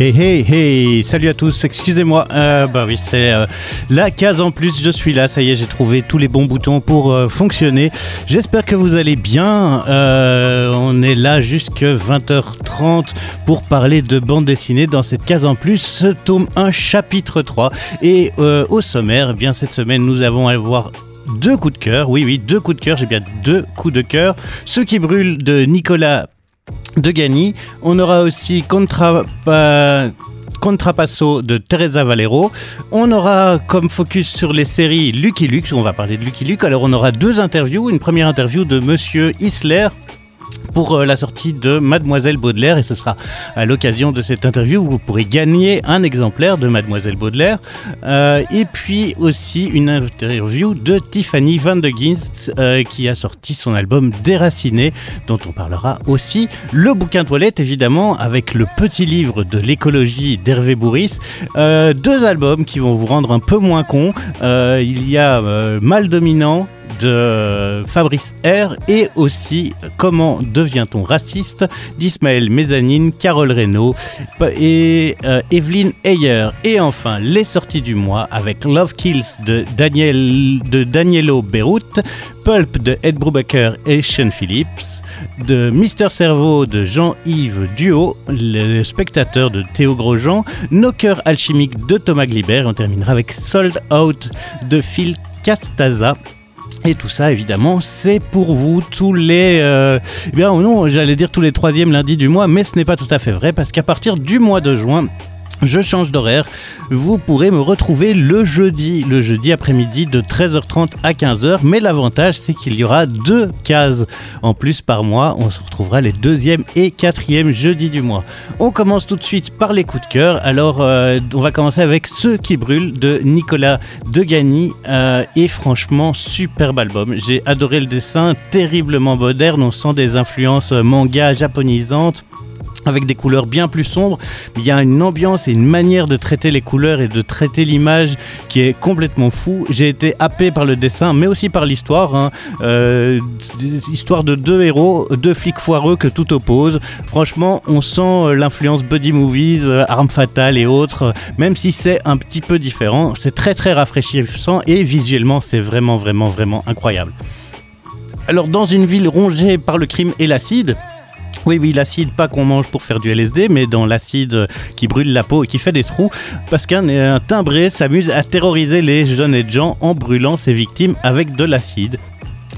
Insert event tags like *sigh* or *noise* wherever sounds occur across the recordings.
Hey hey hey, salut à tous, excusez-moi, euh, bah oui c'est euh, la case en plus, je suis là, ça y est j'ai trouvé tous les bons boutons pour euh, fonctionner. J'espère que vous allez bien, euh, on est là jusque 20h30 pour parler de bande dessinée dans cette case en plus, tome 1 chapitre 3 et au sommaire, eh bien cette semaine nous avons à voir deux coups de cœur, oui oui deux coups de cœur, j'ai bien deux coups de cœur, ceux qui brûlent de Nicolas de Gagny. On aura aussi Contra, pa- Contrapasso de Teresa Valero. On aura comme focus sur les séries Lucky Luke. On va parler de Lucky Luke. Alors on aura deux interviews. Une première interview de Monsieur Isler pour euh, la sortie de Mademoiselle Baudelaire. Et ce sera à l'occasion de cette interview où vous pourrez gagner un exemplaire de Mademoiselle Baudelaire. Euh, et puis aussi une interview de Tiffany Van de Ginst euh, qui a sorti son album Déraciné dont on parlera aussi. Le bouquin toilette évidemment avec le petit livre de l'écologie d'Hervé Bourris. Deux albums qui vont vous rendre un peu moins con. Il y a Mal dominant de Fabrice R et aussi Comment devient-on raciste d'Ismaël Mezzanine, Carole Reynaud et euh, Evelyne Heyer. Et enfin, les sorties du mois avec Love Kills de, Daniel, de Danielo Beyrouth, Pulp de Ed Brubaker et Sean Phillips, de Mister Cerveau de Jean-Yves Duo, le spectateur de Théo Grosjean, Nos cœurs alchimiques de Thomas Glibert. On terminera avec Sold Out de Phil Castaza. Et tout ça, évidemment, c'est pour vous tous les... euh, eh bien, non, j'allais dire tous les troisièmes lundis du mois, mais ce n'est pas tout à fait vrai, parce qu'à partir du mois de juin, je change d'horaire. Vous pourrez me retrouver le jeudi, le jeudi après-midi de 13h30 à 15h. Mais l'avantage, c'est qu'il y aura deux cases en plus par mois. On se retrouvera les deuxième et quatrième jeudis du mois. On commence tout de suite par les coups de cœur. Alors, euh, on va commencer avec Ceux qui brûlent de Nicolas Degani. Euh, et franchement, superbe album. J'ai adoré le dessin, terriblement moderne. On sent des influences euh, manga japonisantes avec des couleurs bien plus sombres. Il y a une ambiance et une manière de traiter les couleurs et de traiter l'image qui est complètement fou. J'ai été happé par le dessin, mais aussi par l'histoire. hein. Euh, histoire de deux héros, deux flics foireux que tout oppose. Franchement, on sent euh, l'influence buddy movies, euh, armes fatales et autres, même si c'est un petit peu différent. C'est très très rafraîchissant et visuellement, c'est vraiment vraiment vraiment incroyable. Alors, dans une ville rongée par le crime et l'acide, oui, oui, l'acide, pas qu'on mange pour faire du LSD, mais dans l'acide euh, qui brûle la peau et qui fait des trous, parce qu'un un timbré s'amuse à terroriser les jeunes et gens en brûlant ses victimes avec de l'acide.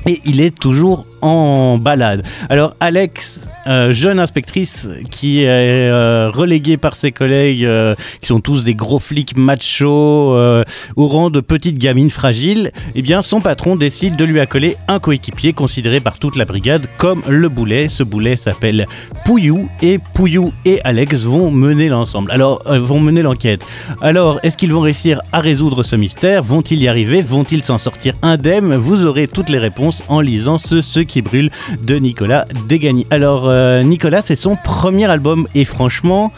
Et il est toujours en balade. Alors Alex, euh, jeune inspectrice qui est euh, reléguée par ses collègues, euh, qui sont tous des gros flics machos, euh, au rang de petite gamine fragile, eh bien son patron décide de lui accoler un coéquipier considéré par toute la brigade comme le boulet. Ce boulet s'appelle Pouillou et Pouillou et Alex vont mener l'ensemble. Alors vont mener l'enquête. Alors est-ce qu'ils vont réussir à résoudre ce mystère? Vont-ils y arriver? Vont-ils s'en sortir indemnes? Vous aurez toutes les réponses en lisant ce Ce qui brûle de Nicolas Degani. Alors euh, Nicolas, c'est son premier album et franchement.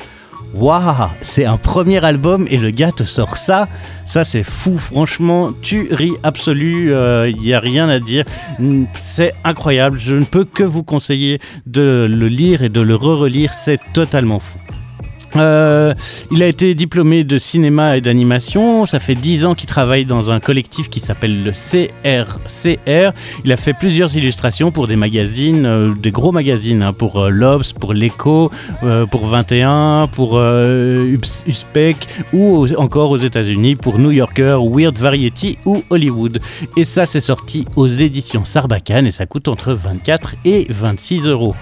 Waouh, c'est un premier album et le gars te sort ça, ça c'est fou, franchement, tu ris absolu, il n'y a rien à dire, c'est incroyable, je ne peux que vous conseiller de le lire et de le re-relire, c'est totalement fou. Euh, il a été diplômé de cinéma et d'animation. Ça fait 10 ans qu'il travaille dans un collectif qui s'appelle le CRCR. Il a fait plusieurs illustrations pour des magazines, euh, des gros magazines, hein, pour euh, l'Obs, pour l'Echo, pour 21, pour Uspec ou encore aux États-Unis pour New Yorker, Weird Variety ou Hollywood. Et ça, c'est sorti aux éditions Sarbacane et ça coûte entre 24 et 26 euros.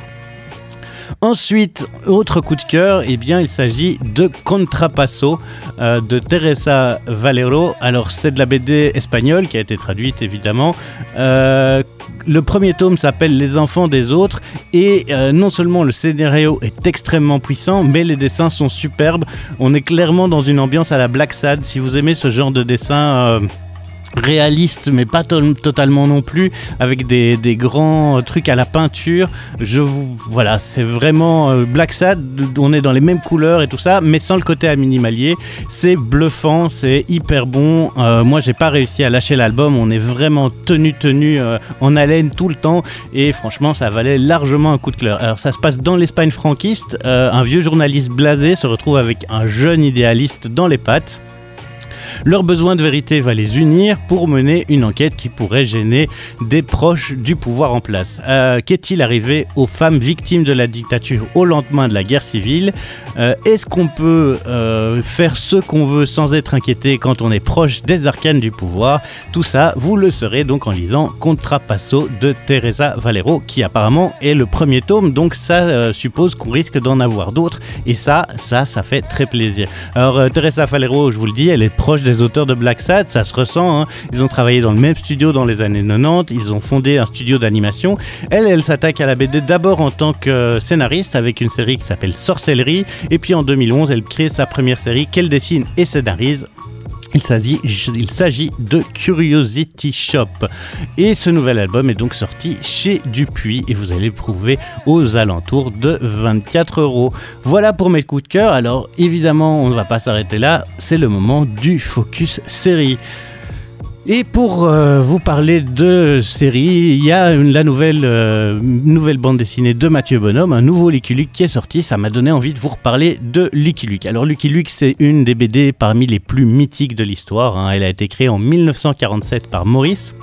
Ensuite, autre coup de cœur, eh bien, il s'agit de Contrapasso euh, de Teresa Valero. Alors, c'est de la BD espagnole qui a été traduite évidemment. Euh, le premier tome s'appelle Les enfants des autres et euh, non seulement le scénario est extrêmement puissant, mais les dessins sont superbes. On est clairement dans une ambiance à la Black Sad. Si vous aimez ce genre de dessin. Euh, réaliste mais pas totalement non plus avec des, grands trucs à la peinture. Je vous voilà c'est vraiment euh, Black Sad on est dans les mêmes couleurs et tout ça mais sans le côté à minimalier c'est bluffant c'est hyper bon. Euh, moi j'ai pas réussi à lâcher l'album. On est vraiment tenu tenu euh, en haleine tout le temps. Et franchement ça valait largement un coup de cœur. Alors ça se passe dans l'Espagne franquiste. Un vieux journaliste blasé se retrouve avec un jeune idéaliste dans les pattes leur besoin de vérité va les unir pour mener une enquête qui pourrait gêner des proches du pouvoir en place. Euh, qu'est-il arrivé aux femmes victimes de la dictature au lendemain de la guerre civile euh, Est-ce qu'on peut euh, faire ce qu'on veut sans être inquiété quand on est proche des arcanes du pouvoir? Tout ça, vous le saurez donc en lisant Contrapasso de Teresa Valero, qui apparemment est le premier tome, donc ça suppose qu'on risque d'en avoir d'autres. Et ça, ça, ça fait très plaisir. Alors Teresa Valero, je vous le dis, elle est proche des auteurs de Black Sad, ça se ressent. Hein. Ils ont travaillé dans le même studio dans les années 90, ils ont fondé un studio d'animation. Elle, elle s'attaque à la BD d'abord en tant que scénariste avec une série qui s'appelle Sorcellerie, et puis en 2011, elle crée sa première série qu'elle dessine et scénarise il s'agit de Curiosity Shop. Et ce nouvel album est donc sorti chez Dupuis et vous allez le trouver aux alentours de 24 euros. Voilà pour mes coups de cœur. Alors évidemment, on ne va pas s'arrêter là. C'est le moment du focus série. Et pour euh, vous parler de série, il y a la nouvelle, euh, nouvelle bande dessinée de Mathieu Bonhomme, un nouveau Lucky Luke qui est sorti. Ça m'a donné envie de vous reparler de Lucky Luke. Alors Lucky Luke, c'est une des BD parmi les plus mythiques de l'histoire. Hein. Elle a été créée en 1947 par Maurice.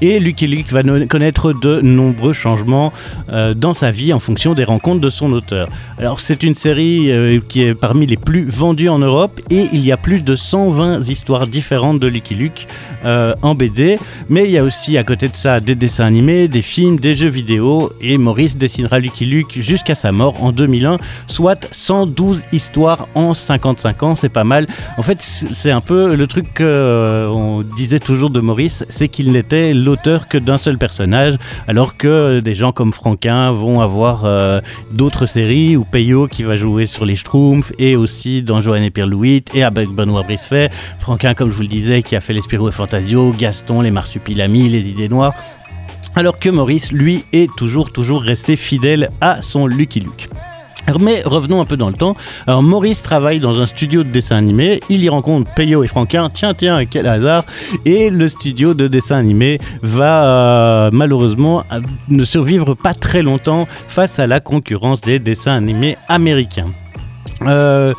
Et Lucky Luke va connaître de nombreux changements euh, dans sa vie en fonction des rencontres de son auteur. Alors c'est une série euh, qui est parmi les plus vendues en Europe et il y a plus de 120 histoires différentes de Lucky Luke euh, en BD. Mais il y a aussi à côté de ça des dessins animés, des films, des jeux vidéo et Maurice dessinera Lucky Luke jusqu'à sa mort en 2001, soit 112 histoires en 55 ans, c'est pas mal. En fait c'est un peu le truc qu'on disait toujours de Maurice, c'est qu'il n'était l'auteur que d'un seul personnage, alors que des gens comme Franquin vont avoir euh, d'autres séries, ou Peyo qui va jouer sur les Schtroumpfs, et aussi dans Joanne et Pierre Louis, et avec Benoît Brisfait, Franquin, comme je vous le disais, qui a fait les Spirou et Fantasio, Gaston, les Marsupilamis, les Idées Noires, alors que Maurice, lui, est toujours, toujours resté fidèle à son Lucky Luke. Mais revenons un peu dans le temps. Alors Maurice travaille dans un studio de dessin animé. Il y rencontre Peyo et Franquin. Tiens, tiens, quel hasard. Et le studio de dessin animé va euh, malheureusement euh, ne survivre pas très longtemps face à la concurrence des dessins animés américains. Euh,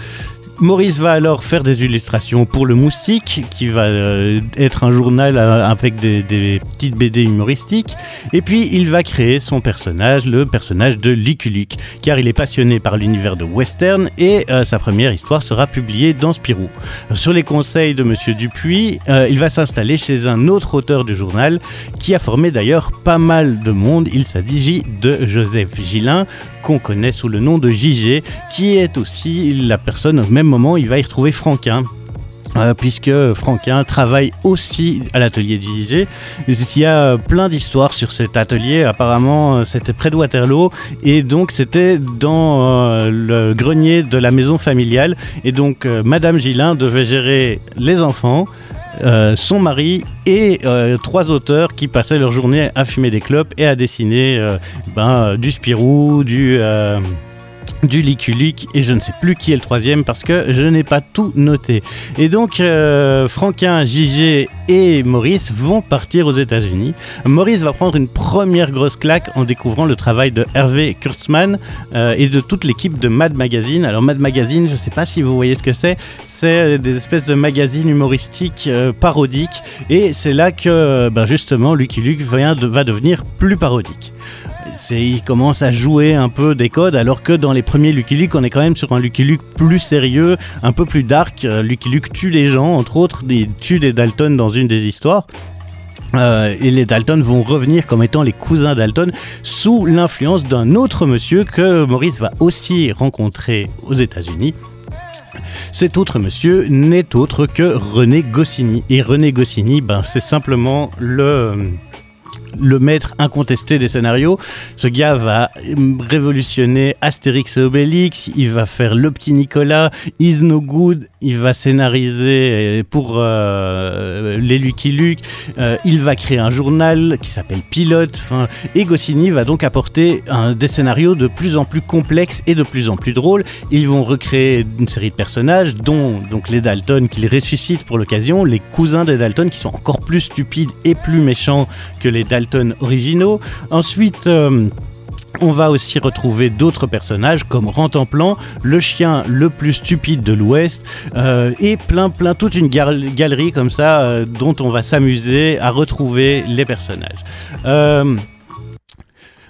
Maurice va alors faire des illustrations pour le Moustique, qui va euh, être un journal euh, avec des, petites BD humoristiques. Et puis il va créer son personnage, le personnage de Luke, car il est passionné par l'univers de western et euh, sa première histoire sera publiée dans Spirou. Sur les conseils de Monsieur Dupuis, il va s'installer chez un autre auteur du journal, qui a formé d'ailleurs pas mal de monde. Il s'agit de Joseph Gillin, qu'on connaît sous le nom de JG, qui est aussi la personne au même moment, il va y retrouver Franquin. Euh, puisque Franquin travaille aussi à l'atelier de JG. Il y a plein d'histoires sur cet atelier. Apparemment, euh, c'était près de Waterloo et donc c'était dans euh, le grenier de la maison familiale. Et donc, Madame Gillin devait gérer les enfants, euh, son mari et euh, trois auteurs qui passaient leur journée à fumer des clopes et à dessiner euh, ben, du Spirou, du du Liculic et je ne sais plus qui est le troisième parce que je n'ai pas tout noté. Et donc euh, Franquin, JG et Maurice vont partir aux États-Unis. Maurice va prendre une première grosse claque en découvrant le travail de Hervé Kurtzman euh, et de toute l'équipe de Mad Magazine. Alors Mad Magazine, je ne sais pas si vous voyez ce que c'est, c'est des espèces de magazines humoristiques euh, parodiques et c'est là que ben justement Lucky Luke va devenir plus parodique il commence à jouer un peu des codes, alors que dans les premiers Lucky Luke, on est quand même sur un Lucky Luke plus sérieux, un peu plus dark. Euh, Lucky Luke tue les gens, entre autres, il tue des Dalton dans une des histoires. Euh, et les Dalton vont revenir comme étant les cousins Dalton sous l'influence d'un autre monsieur que Maurice va aussi rencontrer aux États-Unis. Cet autre monsieur n'est autre que René Goscinny. Et René Goscinny, ben, c'est simplement le le maître incontesté des scénarios. Ce gars va révolutionner Astérix et Obélix, il va faire Le Petit Nicolas, Is No Good, il va scénariser pour euh, les Lucky Luke, euh, il va créer un journal qui s'appelle Pilote, et Goscinny va donc apporter des scénarios de plus en plus complexes et de plus en plus drôles. Ils vont recréer une série de personnages, dont donc les Dalton qu'il ressuscite pour l'occasion, les cousins des Dalton qui sont encore plus stupides et plus méchants que les Dalton originaux. Ensuite, euh, on va aussi retrouver d'autres personnages comme Rantanplan, le chien le plus stupide de l'Ouest, euh, et plein, plein, toute une galerie comme ça euh, dont on va s'amuser à retrouver les personnages.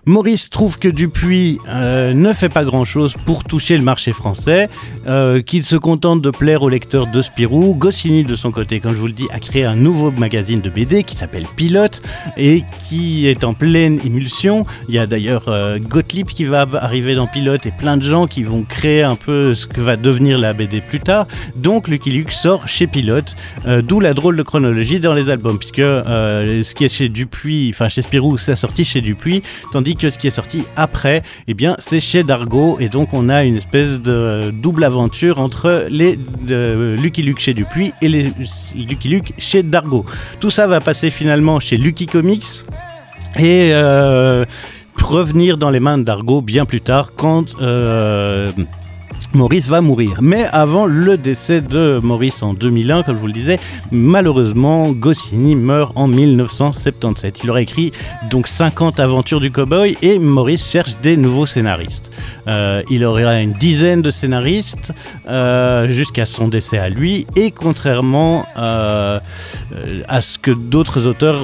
Maurice trouve que Dupuis euh, ne fait pas grand-chose pour toucher le marché français, euh, qu'il se contente de plaire aux lecteurs de Spirou. Goscinny, de son côté, comme je vous le dis, a créé un nouveau magazine de BD qui s'appelle Pilote et qui est en pleine émulsion. Il y a d'ailleurs euh, Gottlieb qui va arriver dans Pilote et plein de gens qui vont créer un peu ce que va devenir la BD plus tard. Donc Lucky Luke sort chez Pilote, d'où la drôle de chronologie dans les albums, puisque ce qui est chez Dupuis, enfin chez Spirou, ça sorti chez Dupuis, tandis que ce qui est sorti après, eh bien, c'est chez Dargo. Et donc, on a une espèce de double aventure entre les Lucky Luke chez Dupuis et les Lucky Luke chez Dargo. Tout ça va passer finalement chez Lucky Comics. Et euh, revenir dans les mains de Dargo bien plus tard quand euh, Maurice va mourir. Mais avant le décès de Maurice en 2001, comme je vous le disais, malheureusement, Goscinny meurt en 1977. Il aurait écrit donc 50 aventures du cowboy et Maurice cherche des nouveaux scénaristes. Euh, il aurait une dizaine de scénaristes euh, jusqu'à son décès à lui et contrairement euh, à ce que d'autres auteurs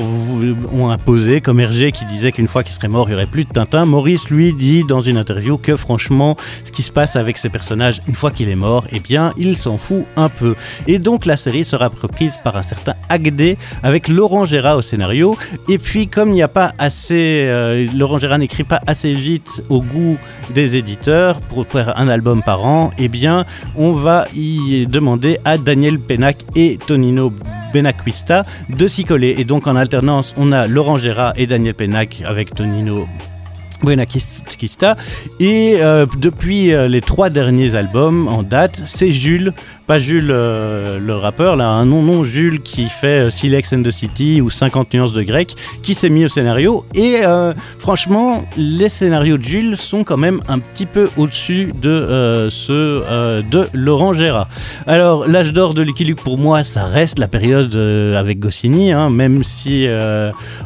ont imposé, comme Hergé qui disait qu'une fois qu'il serait mort, il n'y aurait plus de Tintin, Maurice lui dit dans une interview que franchement, ce qui se passe avec ces personnages une fois qu'il est mort, eh bien, il s'en fout un peu. Et donc, la série sera reprise par un certain Agdé avec Laurent Gérard au scénario. Et puis, comme il n'y a pas assez. Euh, Laurent Gérard n'écrit pas assez vite au goût des éditeurs pour faire un album par an, eh bien, on va y demander à Daniel Penac et Tonino Benacquista de s'y coller. Et donc, en alternance, on a Laurent Gérard et Daniel Penac avec Tonino Buenakista. Et euh, depuis euh, les trois derniers albums en date, c'est Jules pas Jules euh, le rappeur, là, un nom, non Jules qui fait euh, Silex and the City ou 50 nuances de grec, qui s'est mis au scénario. Et euh, franchement, les scénarios de Jules sont quand même un petit peu au-dessus de ceux de Laurent Gérard. Alors, l'âge d'or de Lucky Luke, pour moi, ça reste la période avec Goscinny, hein, même si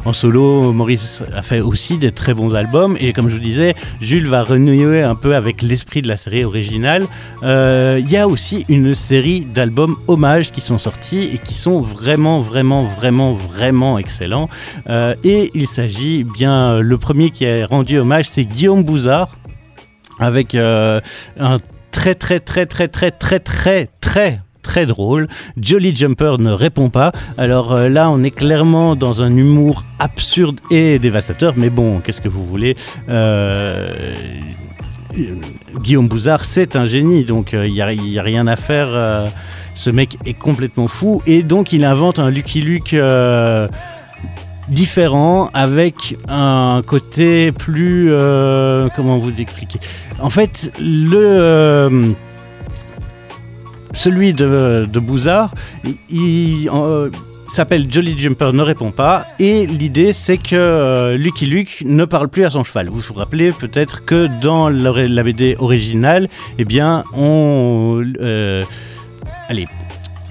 en solo, Maurice a fait aussi des très bons albums. Et comme je vous disais, Jules va renouer un peu avec l'esprit de la série originale. Il y a aussi une d'albums hommages qui sont sortis et qui sont vraiment, vraiment, vraiment, vraiment excellents. Euh, et il s'agit bien, le premier qui a rendu hommage, c'est Guillaume Bouzard, avec euh, un très, très, très, très, très, très, très, très très drôle. Jolly Jumper ne répond pas. Alors euh, là, on est clairement dans un humour absurde et dévastateur. Mais bon, qu'est-ce que vous voulez Guillaume Bouzard, c'est un génie, donc il euh, n'y a, rien à faire. Euh, ce mec est complètement fou, et donc il invente un Lucky Luke euh, différent, avec un côté plus... comment vous expliquer? En fait, le celui de, de Bouzard, il, s'appelle Jolly Jumper ne répond pas et l'idée c'est que euh, Lucky Luke ne parle plus à son cheval. Vous vous rappelez peut-être que dans la BD originale, eh bien on euh, allez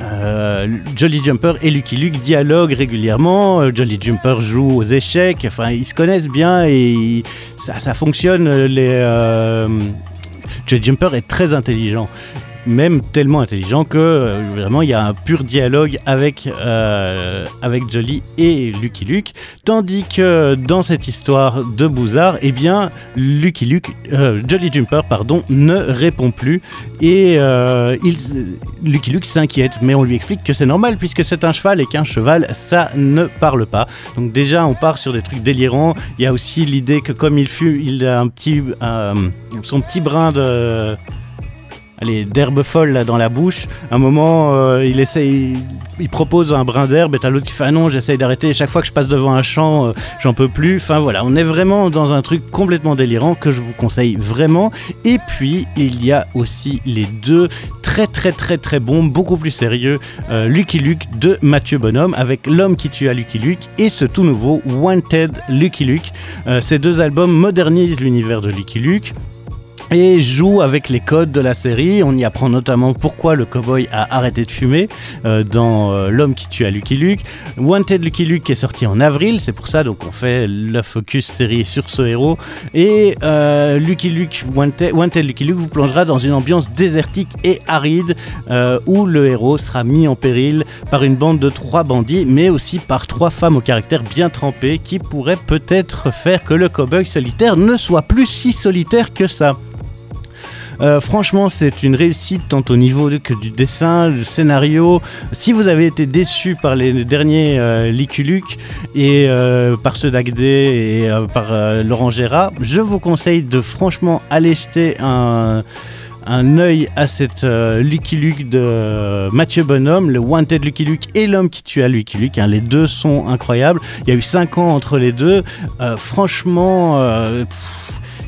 euh, Jolly Jumper et Lucky Luke dialoguent régulièrement. Jolly Jumper joue aux échecs. Enfin, ils se connaissent bien et ça, ça fonctionne. Les, Jolly Jumper est très intelligent même tellement intelligent que euh, vraiment il y a un pur dialogue avec, euh, Jolly et Lucky Luke. Tandis que dans cette histoire de Bouzard, eh bien Lucky Luke, euh, Jolly Jumper pardon, ne répond plus et Lucky Luke s'inquiète, mais on lui explique que c'est normal puisque c'est un cheval et qu'un cheval ça ne parle pas. Donc déjà on part sur des trucs délirants. Il y a aussi l'idée que comme il fut, il a un petit, son petit brin de d'herbe folle là, dans la bouche. Un moment, euh, il essaye, il, propose un brin d'herbe et t'as l'autre qui fait ah non, j'essaye d'arrêter. Chaque fois que je passe devant un champ, euh, j'en peux plus. Enfin voilà, on est vraiment dans un truc complètement délirant que je vous conseille vraiment. Et puis il y a aussi les deux très très très très bons, beaucoup plus sérieux, euh, Lucky Luke de Mathieu Bonhomme avec L'homme qui tue à Lucky Luke et ce tout nouveau Wanted Lucky Luke. ces deux albums modernisent l'univers de Lucky Luke et joue avec les codes de la série. On y apprend notamment pourquoi le cowboy a arrêté de fumer euh, dans euh, L'homme qui tue à Lucky Luke. Wanted Lucky Luke est sorti en avril, c'est pour ça donc on fait la focus série sur ce héros. Et euh, Lucky Luke, Wanted, Lucky Luke vous plongera dans une ambiance désertique et aride où le héros sera mis en péril par une bande de trois bandits, mais aussi par trois femmes au caractère bien trempé qui pourraient peut-être faire que le cowboy solitaire ne soit plus si solitaire que ça. Euh, franchement, c'est une réussite tant au niveau que du dessin, du scénario. Si vous avez été déçu par les derniers euh, Luke et euh, par ceux d'Agdé et euh, par Laurent Gérard, je vous conseille de franchement aller jeter un un œil à cette Lucky Luke de Mathieu Bonhomme, le Wanted Lucky Luke et l'homme qui tue Lucky Luke. Hein. les deux sont incroyables. Il y a eu 5 ans entre les deux. franchement,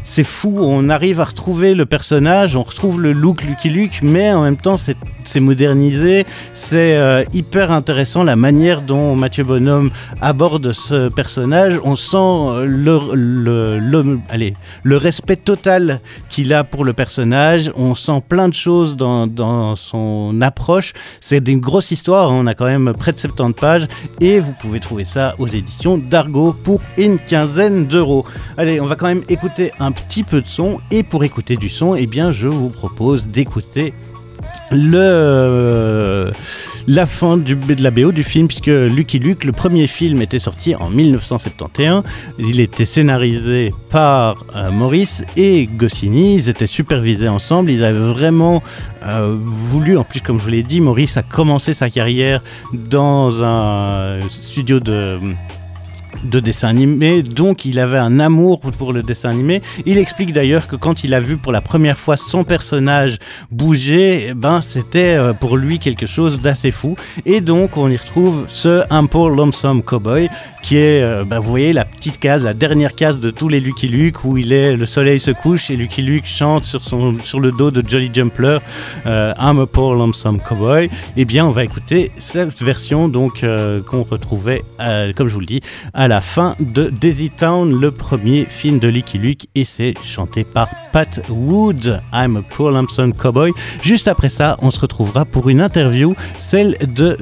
c'est fou, on arrive à retrouver le personnage, on retrouve le look Lucky Luke, mais en même temps c'est modernisé, c'est euh, hyper intéressant la manière dont Mathieu Bonhomme aborde ce personnage, on sent euh, le, le, allez, le respect total qu'il a pour le personnage, on sent plein de choses dans, dans son approche, c'est une grosse histoire, on a quand même près de 70 pages, et vous pouvez trouver ça aux éditions d'Argo pour une quinzaine d'euros. Allez, on va quand même écouter un petit peu de son. Et pour écouter du son, eh bien, je vous propose d'écouter le la fin de la BO du film puisque Lucky Luke, le premier film était sorti en 1971. Il était scénarisé par euh, Maurice et Goscinny. Ils étaient supervisés ensemble. Ils avaient vraiment euh, voulu, en plus comme je vous l'ai dit, Maurice a commencé sa carrière dans un studio de de dessin animé, donc il avait un amour pour le dessin animé. Il explique d'ailleurs que quand il a vu pour la première fois son personnage bouger, eh ben c'était euh, pour lui quelque chose d'assez fou. Et donc on y retrouve ce Un Poor Lonesome Cowboy qui est, bah, vous voyez, la petite case, la dernière case de tous les Lucky Luke, où il est, le soleil se couche et Lucky Luke chante sur, son, sur le dos de Jolly Jumper, euh, I'm a lonesome cowboy. Eh bien, on va écouter cette version donc euh, qu'on retrouvait, comme je vous le dis, à la fin de Daisy Town, le premier film de Lucky Luke, et c'est chanté par Pat Wood, I'm a poor lonesome cowboy. Juste après ça, on se retrouvera pour une interview, celle de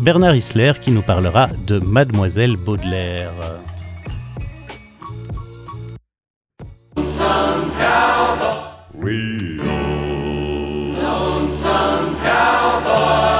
Bernard Isler, qui nous parlera de Mademoiselle Baudelaire. Lonesome cowboy. Real. Lonesome cowboy.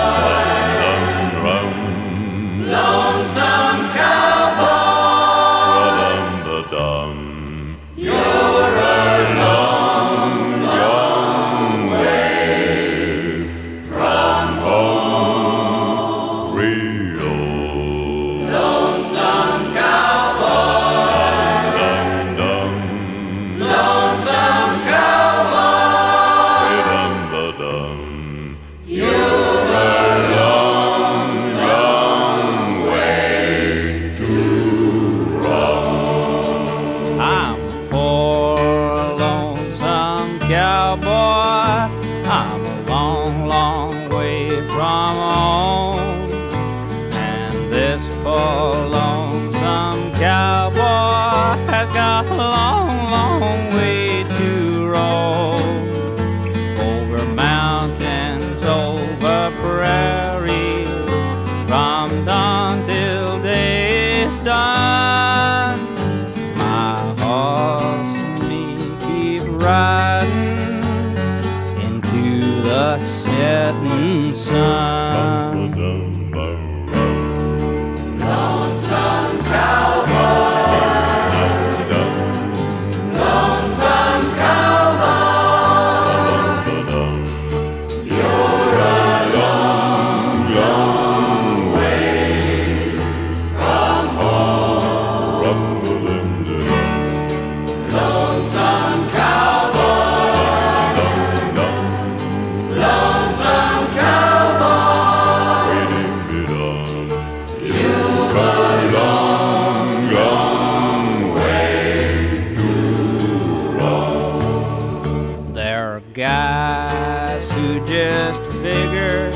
Just figure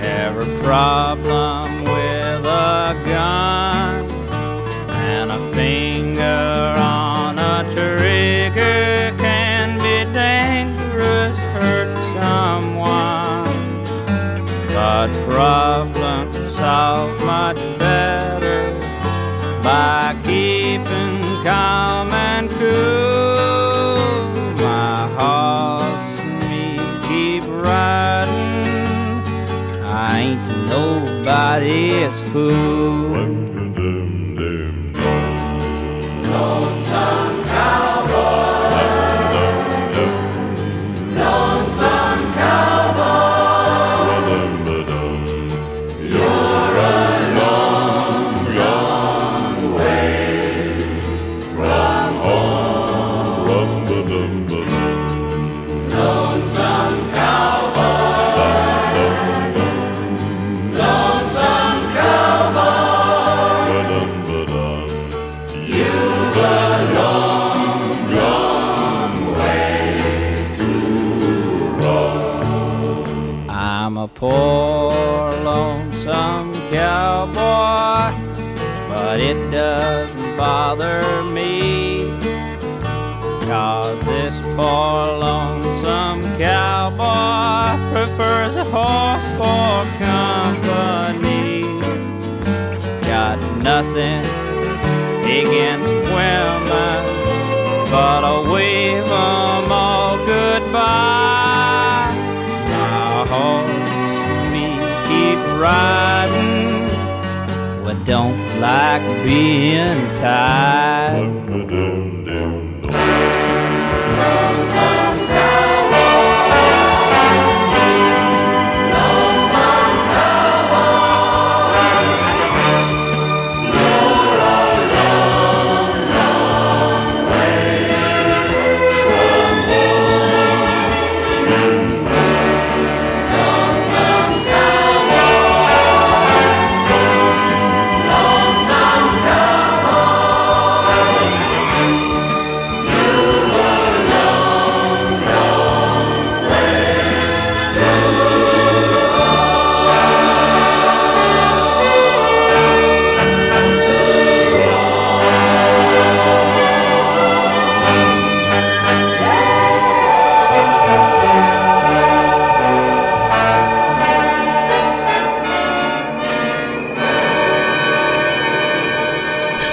every problem with a gun and a finger on a trigger can be dangerous, hurt someone. But problems solve much better by keeping calm is fool. Riding. We don't like being tied.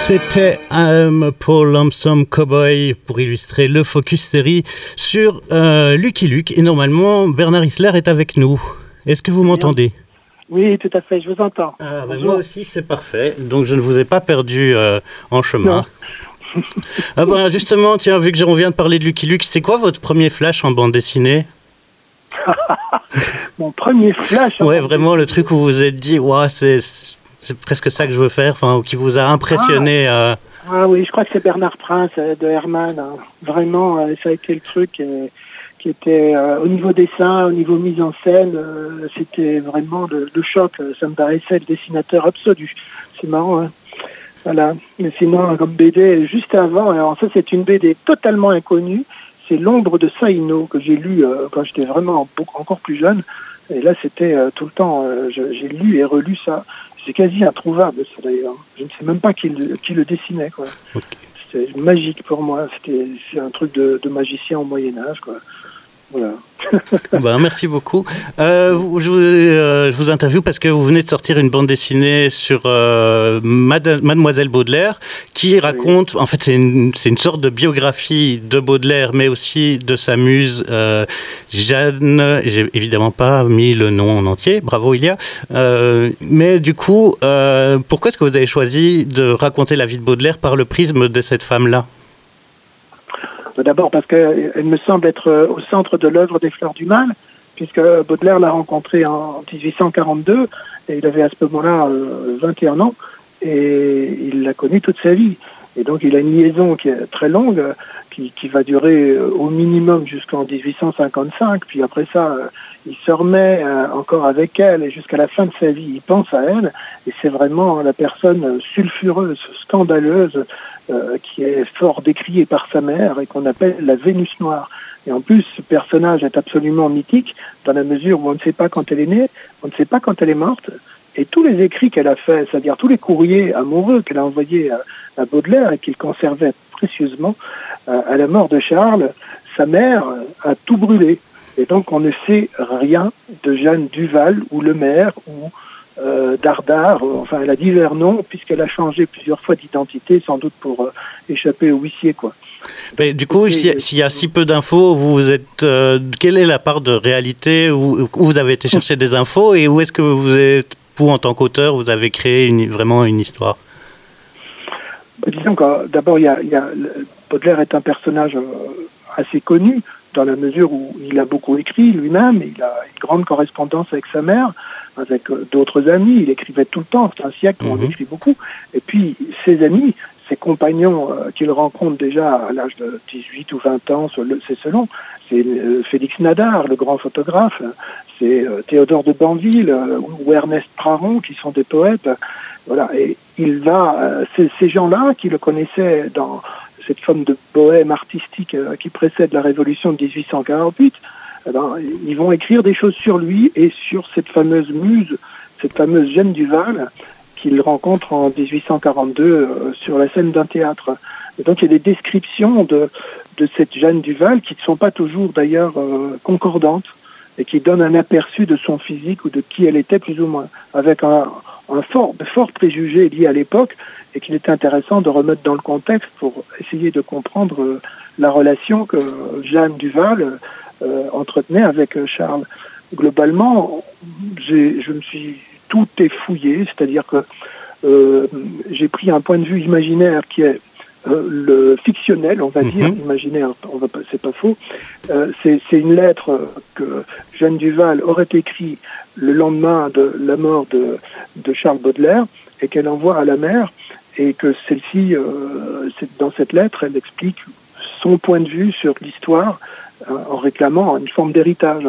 C'était un Paul Lonesome Cowboy pour illustrer le focus série sur euh, Lucky Luke. Et normalement, Bernard Isler est avec nous. Est-ce que vous m'entendez? Oui, tout à fait, je vous entends. Ah, ben moi aussi, c'est parfait. Donc, je ne vous ai pas perdu euh, en chemin. *laughs* ah ben, justement, tiens, vu que on vient de parler de Lucky Luke, c'est quoi votre premier flash en bande dessinée? *laughs* Mon premier flash. en Ouais, vraiment le truc où vous vous êtes dit, ouais, c'est c'est presque ça que je veux faire, enfin, ou qui vous a impressionné. euh, Ah oui, je crois que c'est Bernard Prince euh, de Herman. hein. Vraiment, euh, ça a été le truc qui était euh, au niveau dessin, au niveau mise en scène, euh, c'était vraiment le, le choc. Ça me paraissait le dessinateur absolu. C'est marrant. Hein voilà. Mais sinon, comme BD, juste avant, alors ça c'est une BD totalement inconnue. C'est L'ombre de Saino que j'ai lu euh, quand j'étais vraiment beaucoup, encore plus jeune. Et là, c'était tout le temps. j'ai lu et relu ça. C'est quasi introuvable, ça d'ailleurs. Je ne sais même pas qui le, qui le dessinait. Quoi. C'était magique pour moi. C'était c'est un truc de, de magicien au Moyen Âge. Quoi. Voilà. *laughs* Ben, merci beaucoup. Euh, vous- je, vous, euh, je vous interviewe parce que vous venez de sortir une bande dessinée sur euh, Made- Mademoiselle Baudelaire qui raconte, en fait c'est une, sorte de biographie de Baudelaire mais aussi de sa muse Jeanne, j'ai évidemment pas mis le nom en entier, bravo Ilia, mais du coup, pourquoi est-ce que vous avez choisi de raconter la vie de Baudelaire par le prisme de cette femme-là? D'abord parce qu'elle me semble être euh, au centre de l'œuvre des Fleurs du Mal, puisque Baudelaire l'a rencontrée en 1842, et il avait à ce moment-là euh, 21 ans, et il l'a connue toute sa vie. Et donc il a une liaison qui est très longue, euh, qui, qui va durer euh, au minimum jusqu'en 1855, puis après ça, euh, il se remet euh, encore avec elle, et jusqu'à la fin de sa vie, il pense à elle, et c'est vraiment la personne euh, sulfureuse, scandaleuse, euh, qui est fort décriée par sa mère et qu'on appelle la Vénus noire. Et en plus, ce personnage est absolument mythique dans la mesure où on ne sait pas quand elle est née, on ne sait pas quand elle est morte. Et tous les écrits qu'elle a faits, c'est-à-dire tous les courriers amoureux qu'elle a envoyés à, Baudelaire et qu'il conservait précieusement, euh, à la mort de Charles, sa mère a tout brûlé. Et donc on ne sait rien de Jeanne Duval ou Le Maire ou euh, Dardar, enfin elle a divers noms puisqu'elle a changé plusieurs fois d'identité, sans doute pour euh, échapper au huissier. quoi. Mais du coup, s'il y a si peu d'infos, vous êtes, euh, quelle est la part de réalité où, vous avez été chercher des infos et où est-ce que vous êtes, vous en tant qu'auteur, vous avez créé une, vraiment une histoire? Bah, Disons que d'abord, il y a, Baudelaire est un personnage euh, assez connu dans la mesure où il a beaucoup écrit lui-même, il a une grande correspondance avec sa mère, avec euh, d'autres amis, il écrivait tout le temps, c'est un siècle où on mhm. écrit beaucoup, et puis ses amis ses compagnons euh, qu'il rencontre déjà à l'âge de 18 ou 20 ans, c'est selon, c'est euh, Félix Nadar, le grand photographe, c'est euh, Théodore de Banville ou Ernest Praron, qui sont des poètes. Voilà, et il va, ces gens-là qui le connaissaient dans cette forme de bohème artistique qui précède la révolution de 1848, eh ben, ils vont écrire des choses sur lui et sur cette fameuse muse, cette fameuse Jeanne Duval, qu'il rencontre en 1842 euh, sur la scène d'un théâtre. Donc il y a des descriptions de, cette Jeanne Duval qui ne sont pas toujours d'ailleurs euh, concordantes et qui donnent un aperçu de son physique ou de qui elle était plus ou moins, avec un, un fort, de forts préjugés liés à l'époque et qu'il était intéressant de remettre dans le contexte pour essayer de comprendre euh, la relation que Jeanne Duval entretenait avec Charles. Globalement, je me suis tout est fouillé, c'est-à-dire que euh, j'ai pris un point de vue imaginaire qui est euh, le fictionnel, on va mhm. dire, imaginaire, on va c'est pas faux. Euh, c'est une lettre que Jeanne Duval aurait écrite le lendemain de la mort de, de Charles Baudelaire et qu'elle envoie à la mère et que celle-ci, dans cette lettre, elle explique son point de vue sur l'histoire en réclamant une forme d'héritage.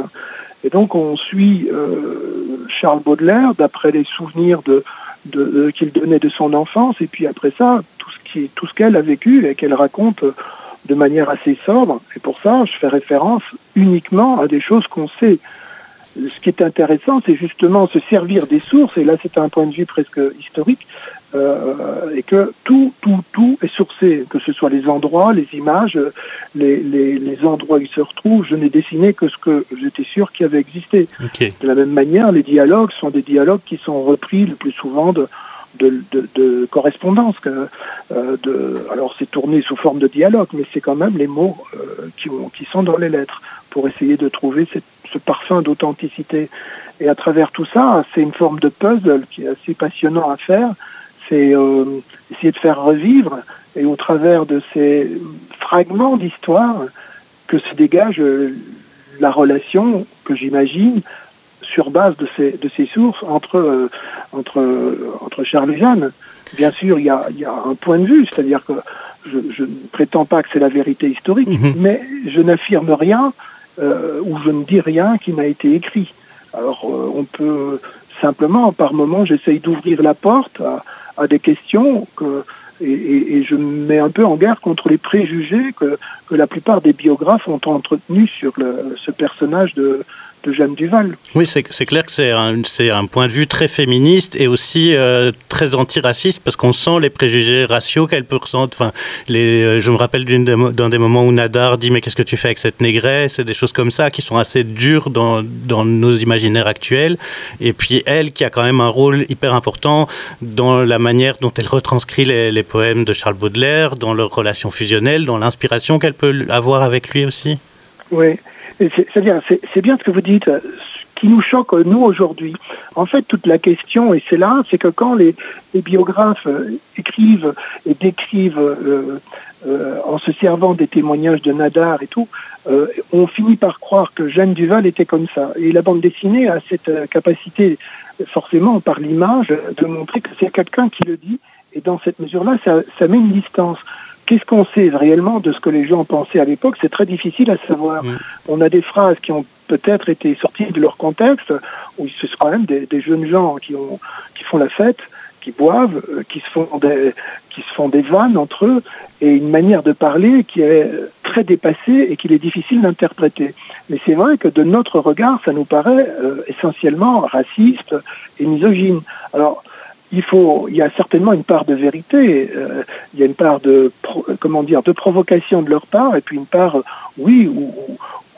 Et donc on suit euh, Charles Baudelaire d'après les souvenirs qu'il donnait de son enfance, et puis après ça, tout ce tout ce qu'elle a vécu et qu'elle raconte de manière assez sobre. Et pour ça, je fais référence uniquement à des choses qu'on sait. Ce qui est intéressant, c'est justement se servir des sources, et là c'est un point de vue presque historique, euh, et que tout, tout, tout est sourcé, que ce soit les endroits, les images, les, les, les endroits où ils se retrouvent. Je n'ai dessiné que ce que j'étais sûr qui avait existé. De la même manière, les dialogues sont des dialogues qui sont repris le plus souvent de, de, de, de correspondance. Que, euh, de, alors c'est tourné sous forme de dialogue, mais c'est quand même les mots euh, qui, ont, qui sont dans les lettres pour essayer de trouver cette, ce parfum d'authenticité. Et à travers tout ça, c'est une forme de puzzle qui est assez passionnant à faire c'est euh, essayer de faire revivre, et au travers de ces fragments d'histoire, que se dégage euh, la relation que j'imagine sur base de ces, de ces sources entre, euh, entre, entre Charles et Jeanne. Bien sûr, il y a, y a un point de vue, c'est-à-dire que je, je, ne prétends pas que c'est la vérité historique, mhm. mais je n'affirme rien euh, ou je ne dis rien qui n'a été écrit. Alors, on peut simplement, par moment, j'essaye d'ouvrir la porte à, à des questions que, et, je mets un peu en garde contre les préjugés que, que la plupart des biographes ont entretenus sur le, ce personnage de, de Jeanne Duval. Oui, c'est clair que c'est un, un, point de vue très féministe et aussi euh, très antiraciste parce qu'on sent les préjugés raciaux qu'elle peut ressentir. Enfin, les, euh, je me rappelle d'un des moments où Nadar dit Mais qu'est-ce que tu fais avec cette négresse? Et des choses comme ça qui sont assez dures dans, dans, nos imaginaires actuels. Et puis elle qui a quand même un rôle hyper important dans la manière dont elle retranscrit les, les poèmes de Charles Baudelaire, dans leur relation fusionnelle, dans l'inspiration qu'elle peut avoir avec lui aussi. Oui. C'est-à-dire, c'est bien ce que vous dites, ce qui nous choque, nous, aujourd'hui. En fait, toute la question, et c'est là, c'est que quand les, les, biographes euh, écrivent et décrivent euh, euh, en se servant des témoignages de Nadar et tout, euh, on finit par croire que Jeanne Duval était comme ça. Et la bande dessinée a cette euh, capacité, forcément, par l'image, de montrer que c'est quelqu'un qui le dit. Et dans cette mesure-là, ça, ça met une distance. Qu'est-ce qu'on sait réellement de ce que les gens pensaient à l'époque? C'est très difficile à savoir. On a des phrases qui ont peut-être été sorties de leur contexte, où ce sont quand même des, des, jeunes gens qui, ont, qui font la fête, qui boivent, euh, qui se font des, qui se font des vannes entre eux, et une manière de parler qui est très dépassée et qu'il est difficile d'interpréter. Mais c'est vrai que de notre regard, ça nous paraît euh, essentiellement raciste et misogyne. Alors, il faut, il y a certainement une part de vérité, euh, il y a une part de, comment dire, de provocation de leur part, et puis une part, oui, où,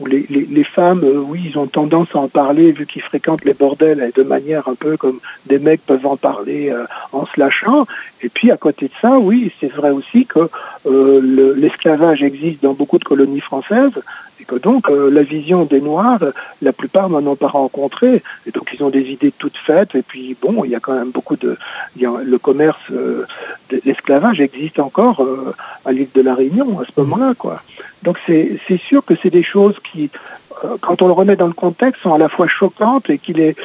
où les, femmes, euh, oui, ils ont tendance à en parler vu qu'ils fréquentent les bordels de manière un peu comme des mecs peuvent en parler euh, en se lâchant. Et puis à côté de ça, oui, c'est vrai aussi que euh, l'esclavage existe dans beaucoup de colonies françaises et que donc la vision des Noirs, la plupart n'en ont pas rencontré. Et donc ils ont des idées toutes faites. Et puis bon, il y a quand même beaucoup de, le commerce, de l'esclavage existe encore à l'île de la Réunion à ce moment-là, quoi. Donc c'est sûr que c'est des choses qui, euh, quand on le remet dans le contexte, sont à la fois choquantes et qu'il est,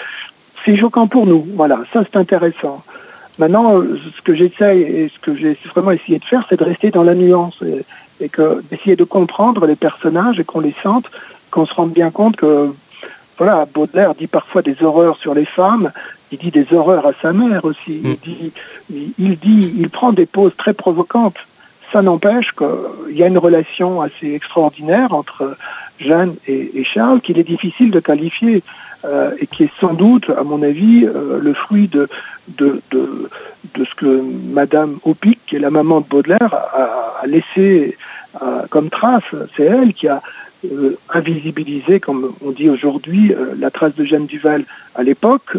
c'est choquant pour nous. Voilà, ça c'est intéressant. Maintenant, ce que j'essaye et ce que j'ai vraiment essayé de faire, c'est de rester dans la nuance et, et que d'essayer de comprendre les personnages et qu'on les sente, qu'on se rende bien compte que voilà, Baudelaire dit parfois des horreurs sur les femmes, il dit des horreurs à sa mère aussi. Il dit, il dit, il prend des poses très provocantes ça n'empêche qu'il y a une relation assez extraordinaire entre Jeanne et, Charles qu'il est difficile de qualifier euh, et qui est sans doute, à mon avis, euh, le fruit de, ce que Madame Opic, qui est la maman de Baudelaire, a, laissé euh, comme trace. C'est elle qui a invisibilisé, comme on dit aujourd'hui, la trace de Jeanne Duval à l'époque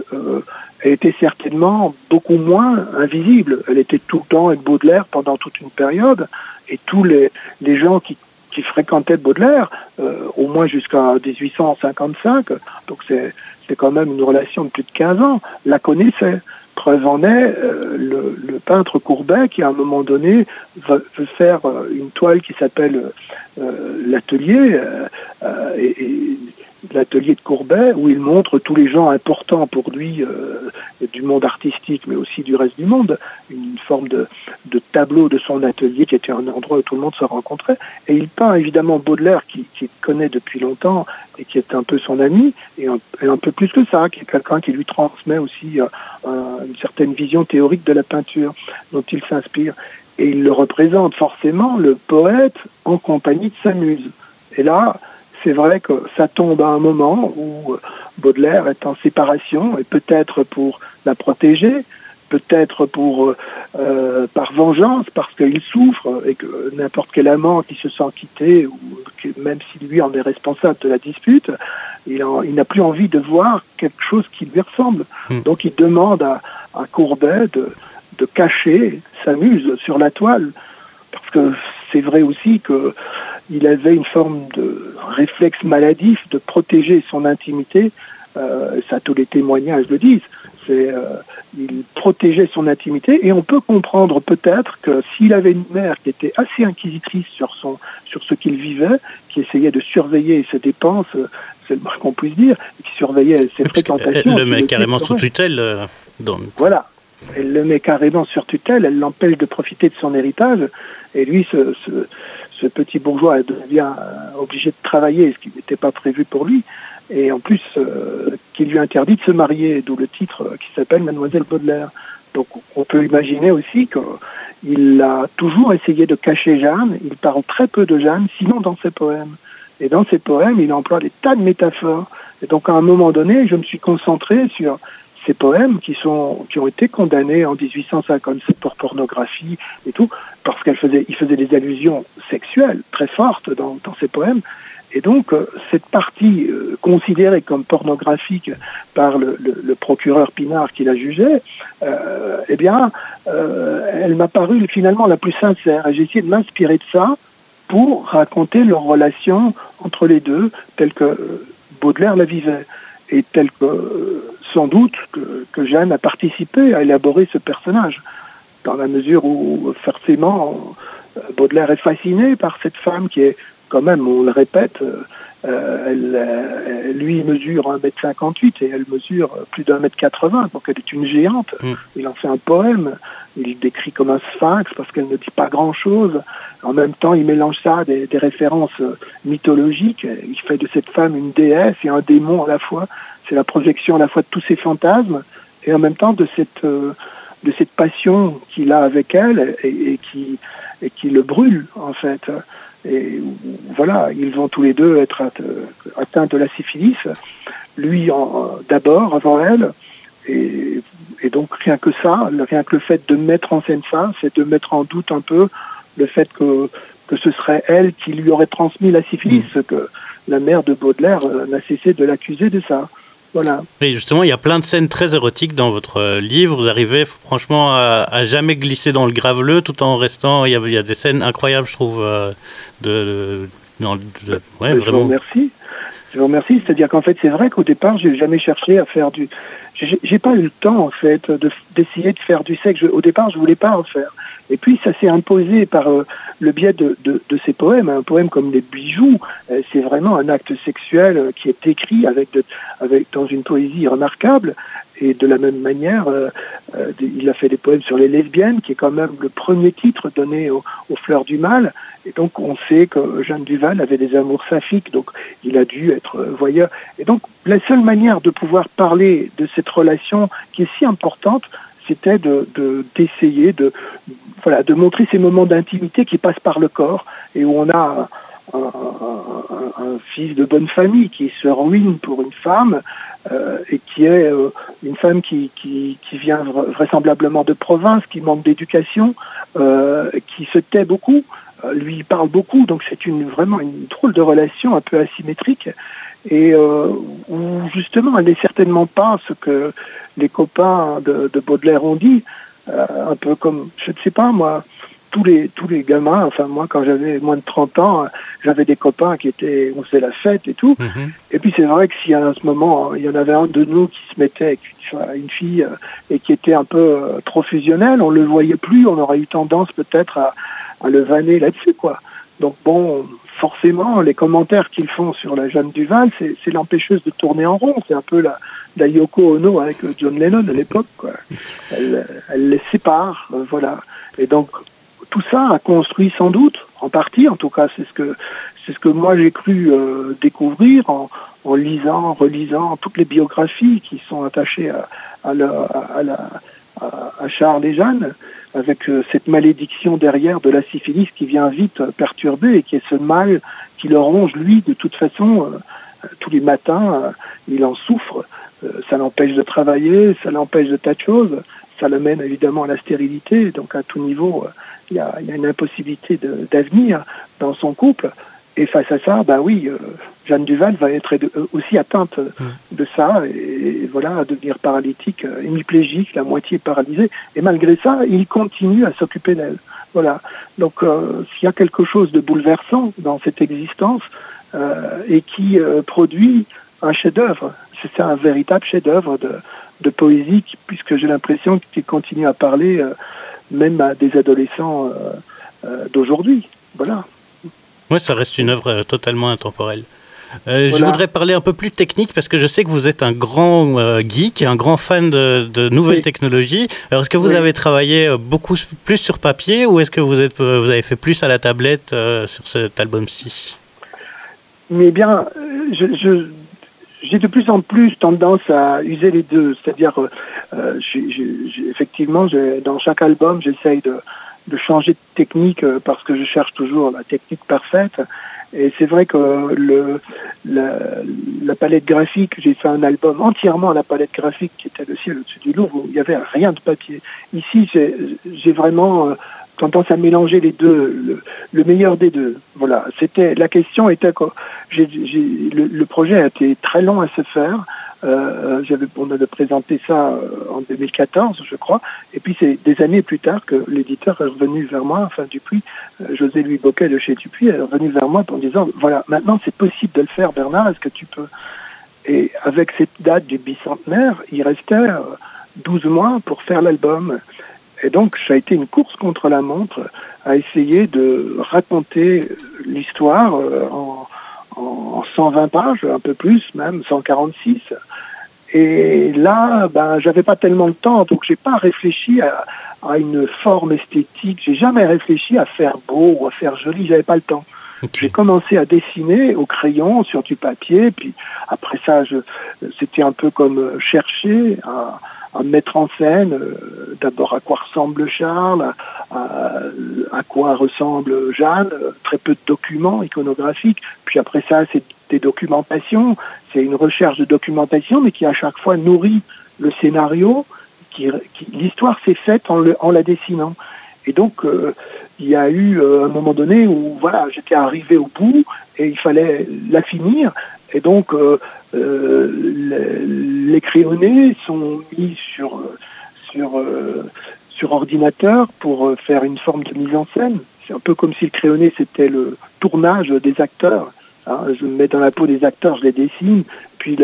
était certainement beaucoup moins invisible. Elle était tout le temps avec Baudelaire pendant toute une période, et tous les, gens qui, fréquentaient Baudelaire, euh, au moins jusqu'à 1855, donc c'est, quand même une relation de plus de 15 ans, la connaissaient. Preuve en est, euh, le, peintre Courbet, qui à un moment donné veut, faire euh, une toile qui s'appelle L'Atelier, et l'atelier de Courbet, où il montre tous les gens importants pour lui euh, du monde artistique, mais aussi du reste du monde, une forme de, de, tableau de son atelier qui était un endroit où tout le monde se rencontrait. Et il peint évidemment Baudelaire, qui, connaît depuis longtemps et qui est un peu son ami, et un, un peu plus que ça, qui est quelqu'un qui lui transmet aussi euh, une certaine vision théorique de la peinture dont il s'inspire. Et il le représente forcément, le poète, en compagnie de sa muse. Et là, c'est vrai que ça tombe à un moment où Baudelaire est en séparation et peut-être pour la protéger, peut-être pour euh, par vengeance parce qu'il souffre et que n'importe quel amant qui se sent quitté ou même si lui en est responsable de la dispute, il, n'a plus envie de voir quelque chose qui lui ressemble. Mmh. Donc il demande à, à Courbet de, de cacher sa muse sur la toile parce que c'est vrai aussi que il avait une forme de réflexe maladif de protéger son intimité. Euh, ça, tous les témoignages le disent. C'est, euh, il protégeait son intimité et on peut comprendre peut-être que s'il avait une mère qui était assez inquisitrice sur son, sur ce qu'il vivait, qui essayait de surveiller ses dépenses, c'est le moins qu'on puisse dire, qui surveillait ses fréquentations. Elle le met carrément sous tutelle. Euh, donc. Voilà. Elle le met carrément sur tutelle, elle l'empêche de profiter de son héritage, et lui, ce, ce, ce petit bourgeois devient obligé de travailler, ce qui n'était pas prévu pour lui, et en plus euh, qui lui interdit de se marier, d'où le titre qui s'appelle Mademoiselle Baudelaire. Donc on peut imaginer aussi qu'il a toujours essayé de cacher Jeanne, il parle très peu de Jeanne, sinon dans ses poèmes. Et dans ses poèmes, il emploie des tas de métaphores. Et donc à un moment donné, je me suis concentré sur ces poèmes qui ont été condamnés en 1857 pour pornographie et tout parce qu'elle faisait il faisait des allusions sexuelles très fortes dans, dans ces poèmes. Et donc euh, cette partie euh, considérée comme pornographique par le, procureur Pinard qui la jugeait euh, eh bien elle m'a paru finalement la plus sincère. Et j'ai essayé de m'inspirer de ça pour raconter leur relation entre les deux telle que Baudelaire la vivait et telle que sans doute que, que, Jeanne a participé à élaborer ce personnage, dans la mesure où forcément Baudelaire est fasciné par cette femme qui est quand même, on le répète, euh, elle, elle, lui mesure 1m58 et elle mesure plus d'un mètre 80, donc elle est une géante. Mm. Il en fait un poème, il décrit comme un sphinx parce qu'elle ne dit pas grand-chose. En même temps, il mélange ça des, des références mythologiques. Il fait de cette femme une déesse et un démon à la fois c'est la projection à la fois de tous ces fantasmes et en même temps de cette, euh, de cette passion qu'il a avec elle et, qui, et qui le brûle en fait. Et voilà, ils vont tous les deux être atteints de la syphilis, lui d'abord avant elle, et, et, donc rien que ça, rien que le fait de mettre en scène ça, c'est de mettre en doute un peu le fait que, que ce serait elle qui lui aurait transmis la syphilis, mmh. que la mère de Baudelaire euh, n'a cessé de l'accuser de ça. Voilà. Justement, il y a plein de scènes très érotiques dans votre euh, livre. Vous arrivez franchement à, jamais glisser dans le graveleux tout en restant. Il y a, il y a des scènes incroyables, je trouve. Euh, de, ouais, vraiment. Je vous remercie. Je vous remercie. C'est-à-dire qu'en fait, c'est vrai qu'au départ, j'ai jamais cherché à faire du. J'ai pas eu le temps, en fait, d'essayer de, faire du sexe. au départ, je voulais pas en faire. Et puis ça s'est imposé par euh, le biais de, de, ces poèmes. Un poème comme Les bijoux, euh, c'est vraiment un acte sexuel euh, qui est écrit avec, avec dans une poésie remarquable. Et de la même manière, il a fait des poèmes sur les lesbiennes, qui est quand même le premier titre donné aux, Fleurs du Mal. Et donc on sait que Jeanne Duval avait des amours saphiques, donc il a dû être voyeur. Et donc la seule manière de pouvoir parler de cette relation qui est si importante, c'était de d'essayer de, voilà, de montrer ces moments d'intimité qui passent par le corps et où on a un, fils de bonne famille qui se ruine pour une femme euh, et qui est euh, une femme qui, qui, qui, vient vraisemblablement de province, qui manque d'éducation, euh, qui se tait beaucoup, lui parle beaucoup, donc c'est une, vraiment une drôle de relation un peu asymétrique et où justement elle n'est certainement pas ce que les copains de, de Baudelaire ont dit, euh, un peu comme, je ne sais pas moi, tous les tous les gamins, enfin moi quand j'avais moins de 30 ans, j'avais des copains qui étaient, on faisait la fête et tout. Mhm. Et puis c'est vrai que y a ce moment, il y en avait un de nous qui se mettait avec une, fille euh, et qui était un peu euh, trop fusionnel, on le voyait plus, on aurait eu tendance peut-être à, à le vanner là-dessus quoi. Donc bon, forcément, les commentaires qu'ils font sur la jeune Duval, c'est l'empêcheuse de tourner en rond. C'est un peu la, la Yoko Ono avec John Lennon à l'époque. Elle, elle, les sépare, euh, voilà. Et donc tout ça a construit sans doute, en partie, en tout cas, c'est ce que c'est ce que moi j'ai cru euh, découvrir en, en, lisant, relisant toutes les biographies qui sont attachées à, à, la, à, Charles et Jeanne, avec euh, cette malédiction derrière de la syphilis qui vient vite perturber et qui est ce mal qui le ronge lui de toute façon tous les matins, il en souffre. Euh, ça l'empêche de travailler, ça l'empêche de tas de choses, ça le mène évidemment à la stérilité, donc à tout niveau, euh, il y a, y a, une impossibilité d'avenir dans son couple. Et face à ça, bah oui, euh, Jeanne Duval va être aussi atteinte mmh. de ça, et, voilà, à devenir paralytique, hémiplégique, la moitié paralysée. Et malgré ça, il continue à s'occuper d'elle. Voilà. Donc, s'il y a quelque chose de bouleversant dans cette existence et qui produit un chef-d'œuvre, c'est un véritable chef-d'œuvre de, poésie, puisque j'ai l'impression qu'il continue à parler euh, même à des adolescents euh, euh, d'aujourd'hui. Voilà. Oui, ça reste une œuvre totalement intemporelle. Je voudrais parler un peu plus technique parce que je sais que vous êtes un grand geek, un grand fan de, nouvelles technologies. Alors, est-ce que vous avez travaillé beaucoup plus sur papier ou est-ce que vous, êtes, vous avez fait plus à la tablette sur cet album-ci? Mais bien, je, j'ai de plus en plus tendance à user les deux. C'est-à-dire, euh, euh effectivement, dans chaque album, j'essaye de, de, changer de technique euh, parce que je cherche toujours la technique parfaite. Et c'est vrai que le, la, la palette graphique, j'ai fait un album entièrement à la palette graphique qui était le ciel au-dessus du Louvre, où il n'y avait rien de papier. Ici, j'ai vraiment euh, tendance à mélanger les deux, le, meilleur des deux. Voilà. C'était la question était j'ai, le, le, projet a été très long à se faire. Euh, euh j'avais on avait présenté ça euh, en 2014, je crois. Et puis c'est des années plus tard que l'éditeur est revenu vers moi, enfin Dupuis, euh, José Louis Boquet de chez Dupuis est revenu vers moi en disant voilà, maintenant c'est possible de le faire, Bernard. Est-ce que tu peux? Et avec cette date du bicentenaire, il restait 12 mois pour faire l'album. Et donc, ça a été une course contre la montre à essayer de raconter l'histoire euh, en, en 120 pages, un peu plus même, 146. Et là, ben, j'avais pas tellement de temps, donc j'ai pas réfléchi à, à, une forme esthétique. J'ai jamais réfléchi à faire beau ou à faire joli. J'avais pas le temps. J'ai commencé à dessiner au crayon sur du papier, puis après ça, c'était un peu comme chercher à, à mettre en scène euh, d'abord à quoi ressemble Charles, à, quoi ressemble Jeanne, très peu de documents iconographiques. Puis après ça, c'est des documentations, c'est une recherche de documentation, mais qui à chaque fois nourrit le scénario. Qui, L'histoire s'est faite en, en, la dessinant. Et donc, euh, il y a eu euh, un moment donné où voilà, j'étais arrivé au bout et il fallait la finir. Et donc, euh, les, crayonnés sont mis sur, sur, sur ordinateur pour faire une forme de mise en scène. C'est un peu comme si le crayonné, c'était le tournage des acteurs. Hein. je me mets dans la peau des acteurs, je les dessine. Puis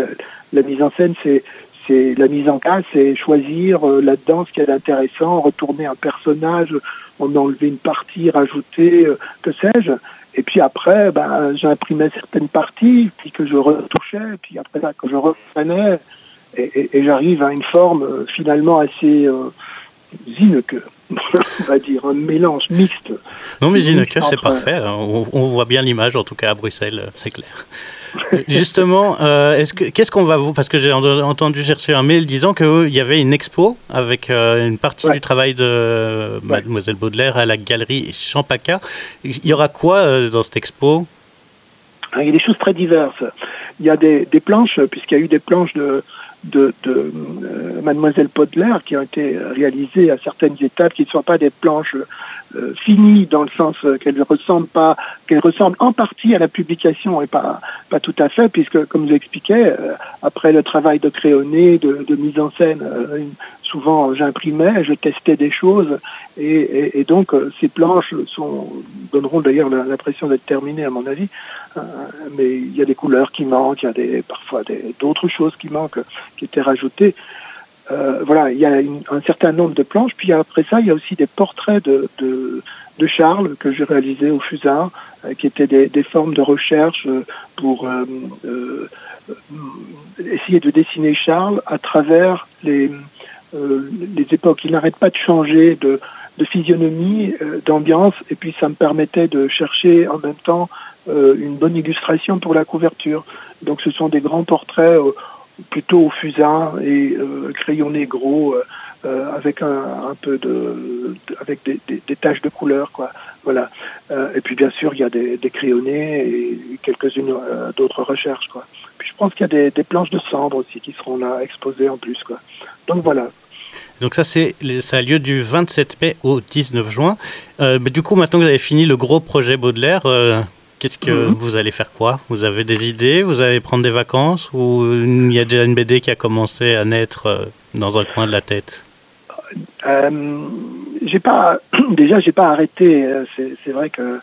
la, mise en scène, c'est c'est la mise en place, c'est choisir là-dedans ce qui est intéressant, retourner un personnage, on enlevait une partie, rajouter, euh, que sais-je. Et puis après, ben, j'imprimais certaines parties, puis que je retouchais, puis après que je reprenais, et, j'arrive à une forme euh, finalement assez euh, zineke, *laughs* on va dire, un mélange mixte. Non mais zineke, c'est parfait, on, on, voit bien l'image, en tout cas à Bruxelles, c'est clair. Justement, euh, est-ce que, qu'est-ce qu'on va vous. Parce que j'ai entendu, j'ai reçu un mail disant qu'il y avait une expo avec euh, une partie du travail de Mademoiselle Baudelaire à la galerie Champaca. Il y aura quoi euh, dans cette expo? Il y a des choses très diverses. Il y a des, des planches, puisqu'il y a eu des planches de, de, de Mademoiselle Baudelaire qui ont été réalisées à certaines étapes, qui ne sont pas des planches euh, finie dans le sens qu'elle ressemble pas, qu'elle ressemble en partie à la publication et pas pas tout à fait, puisque comme je l'expliquais, euh, après le travail de crayonné, de, de mise en scène, euh, souvent j'imprimais, je testais des choses, et, et, donc ces planches sont, donneront d'ailleurs l'impression d'être terminées à mon avis. mais il y a des couleurs qui manquent, il y a des, parfois d'autres choses qui manquent, qui étaient rajoutées. Euh, voilà, il y a un certain nombre de planches. Puis après ça, il y a aussi des portraits de, de, Charles que j'ai réalisés au Fusain, euh, qui étaient des, formes de recherche euh, pour essayer de dessiner Charles à travers les, les époques. Il n'arrête pas de changer de, de physionomie, d'ambiance, et puis ça me permettait de chercher en même temps une bonne illustration pour la couverture. Donc ce sont des grands portraits plutôt fusain et euh, crayonné gros euh, euh, avec un, peu de, avec des, des, taches de couleur quoi. Voilà. Et puis bien sûr il y a des, crayonnés et quelques-unes d'autres recherches quoi. Puis je pense qu'il y a des, planches de cendres aussi qui seront là exposées en plus quoi. Donc voilà. Donc ça, c'est, ça a lieu du 27 mai au 19 juin. Mais du coup, maintenant que vous avez fini le gros projet Baudelaire, Qu'est-ce que mhm. vous allez faire quoi? Vous avez des idées? Vous allez prendre des vacances? Ou il y a déjà une BD qui a commencé à naître euh, dans un coin de la tête? Euh, J'ai pas, *clears throat* déjà, j'ai pas arrêté. Euh, c'est vrai que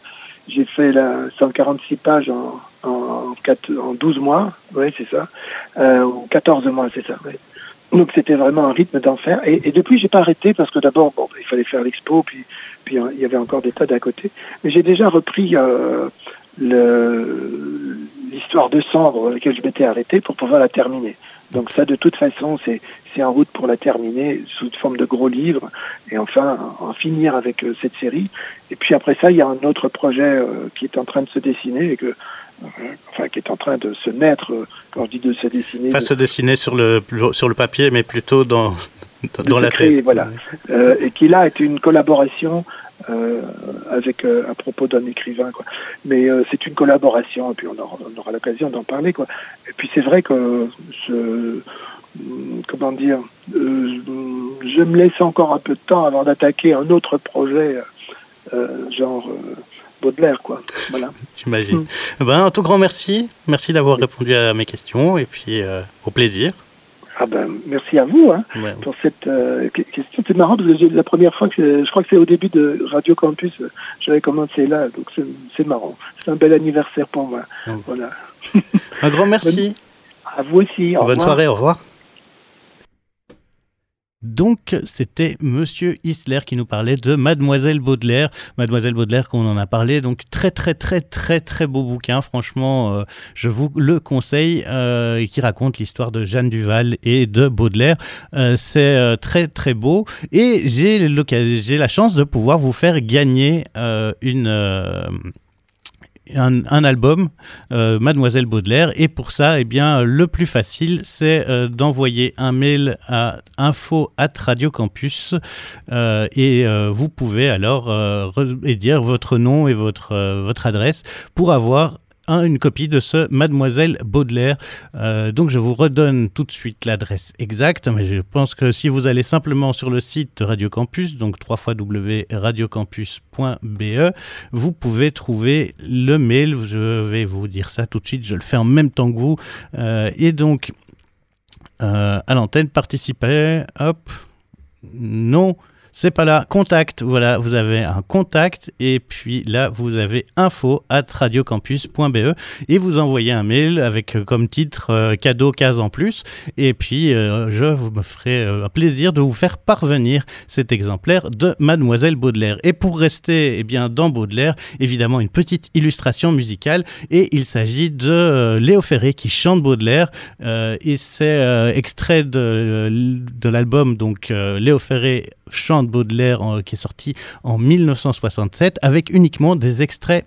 j'ai fait la 146 pages en, en, 4, en 12 mois. Oui, c'est ça. Euh, ou 14 mois, c'est ça. Donc c'était vraiment un rythme d'enfer. Et, et, depuis, j'ai pas arrêté parce que d'abord, bon, il fallait faire l'expo, puis puis il y avait encore des tas d'à côté. Mais j'ai déjà repris euh, l'histoire de cendre laquelle je m'étais arrêté pour pouvoir la terminer. Donc ça, de toute façon, c'est en route pour la terminer sous forme de gros livres et enfin en finir avec euh, cette série. Et puis après ça, il y a un autre projet euh, qui est en train de se dessiner et que euh, enfin qui est en train de se mettre quand je dis de se dessiner. Pas de... se dessiner sur le sur le papier, mais plutôt dans dans la tête. Voilà, et qui là est une collaboration euh, avec euh, à propos d'un écrivain quoi. Mais euh, c'est une collaboration et puis on aura, on aura l'occasion d'en parler quoi. Et puis c'est vrai que ce comment dire, je me laisse encore un peu de temps avant d'attaquer un autre projet genre Baudelaire quoi. Voilà. J'imagine. Mm. Ben, un tout grand merci. Merci d'avoir répondu à mes questions et puis au plaisir. Ah ben, merci à vous hein, pour cette euh, question. C'est marrant parce que la première fois que je crois que c'est au début de Radio Campus, euh, j'avais commencé là, donc c'est marrant. C'est un bel anniversaire pour moi. Voilà. Un grand merci. *laughs* À vous aussi. Bonne soirée. Au revoir. Donc, c'était Monsieur Isler qui nous parlait de Mademoiselle Baudelaire. Mademoiselle Baudelaire, qu'on en a parlé. Donc, très, très, très, très, très beau bouquin. Franchement, euh, je vous le conseille. Euh, qui raconte l'histoire de Jeanne Duval et de Baudelaire. Euh, c'est très, très beau. Et j'ai la chance de pouvoir vous faire gagner une un, album, Mademoiselle Baudelaire. Et pour ça, eh bien, le plus facile, c'est d'envoyer un mail à info at Radio Campus et vous pouvez alors dire votre nom et votre, votre adresse pour avoir une copie de ce Mademoiselle Baudelaire. Euh, donc je vous redonne tout de suite l'adresse exacte, mais je pense que si vous allez simplement sur le site de Radio Campus, donc www.radiocampus.be, vous pouvez trouver le mail. Je vais vous dire ça tout de suite, je le fais en même temps que vous. Euh, et donc, euh, à l'antenne, participez, hop, non, c'est pas là. Contact, voilà, vous avez un contact. Et puis là, vous avez info at radiocampus.be et vous envoyez un mail avec euh, comme titre euh, cadeau case en plus. Et puis euh, je vous me ferai un plaisir de vous faire parvenir cet exemplaire de Mademoiselle Baudelaire. Et pour rester eh bien, dans Baudelaire, évidemment une petite illustration musicale. Et il s'agit de Léo Ferré qui chante Baudelaire. Et c'est extrait de, de l'album donc Léo Ferré chante Baudelaire qui est sorti en 1967 avec uniquement des extraits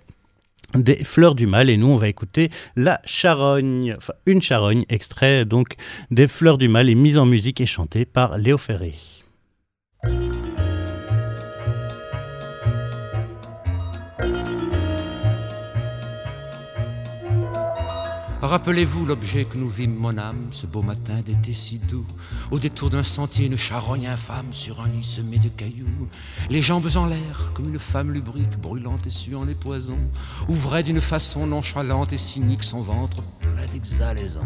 des Fleurs du Mal et nous on va écouter la charogne, enfin une charogne, extrait donc des Fleurs du Mal et mise en musique et chantée par Léo Ferré. Rappelez-vous l'objet que nous vîmes, mon âme, ce beau matin d'été si doux, au détour d'un sentier, une charogne infâme sur un lit semé de cailloux, les jambes en l'air, comme une femme lubrique, brûlante et suant les poisons, ouvrait d'une façon nonchalante et cynique son ventre plein d'exhalaisons.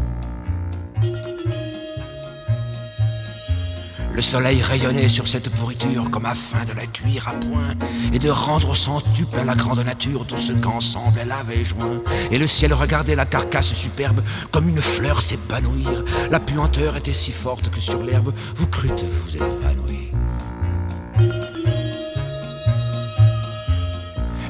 Le soleil rayonnait sur cette pourriture comme afin de la cuire à point et de rendre centuple à la grande nature tout ce qu'ensemble elle avait joint. Et le ciel regardait la carcasse superbe comme une fleur s'épanouir. La puanteur était si forte que sur l'herbe vous crûtes vous épanouir.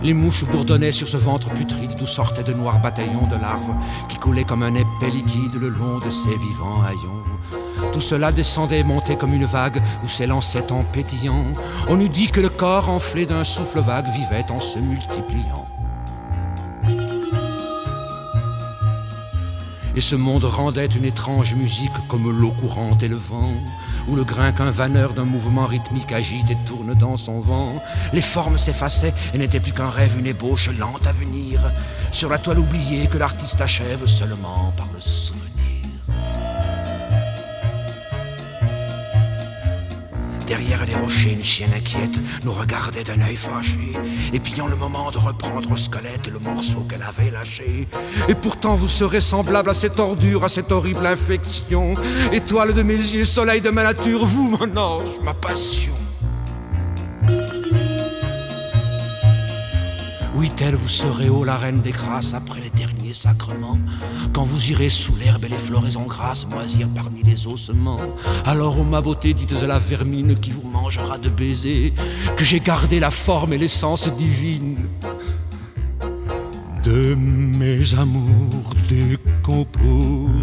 Les mouches bourdonnaient sur ce ventre putride d'où sortaient de noirs bataillons de larves qui coulaient comme un épais liquide le long de ces vivants haillons. Tout cela descendait, montait comme une vague où s'élançait en pétillant. On eût dit que le corps enflé d'un souffle vague vivait en se multipliant. Et ce monde rendait une étrange musique comme l'eau courante et le vent, où le grain qu'un vanneur d'un mouvement rythmique agite et tourne dans son vent. Les formes s'effaçaient et n'étaient plus qu'un rêve, une ébauche lente à venir, sur la toile oubliée que l'artiste achève seulement par le souvenir. Derrière les rochers, une chienne inquiète nous regardait d'un œil fâché, épiant le moment de reprendre au squelette le morceau qu'elle avait lâché. Et pourtant vous serez semblable à cette ordure, à cette horrible infection. Étoile de mes yeux, soleil de ma nature, vous mon ange, ma passion. Oui, telle vous serez, ô la reine des grâces, après les derniers sacrements. Quand vous irez sous l'herbe et les fleurs en grâce moisir parmi les ossements. Alors, ô ma beauté, dites à la vermine qui vous mangera de baisers, que j'ai gardé la forme et l'essence divine de mes amours décomposés.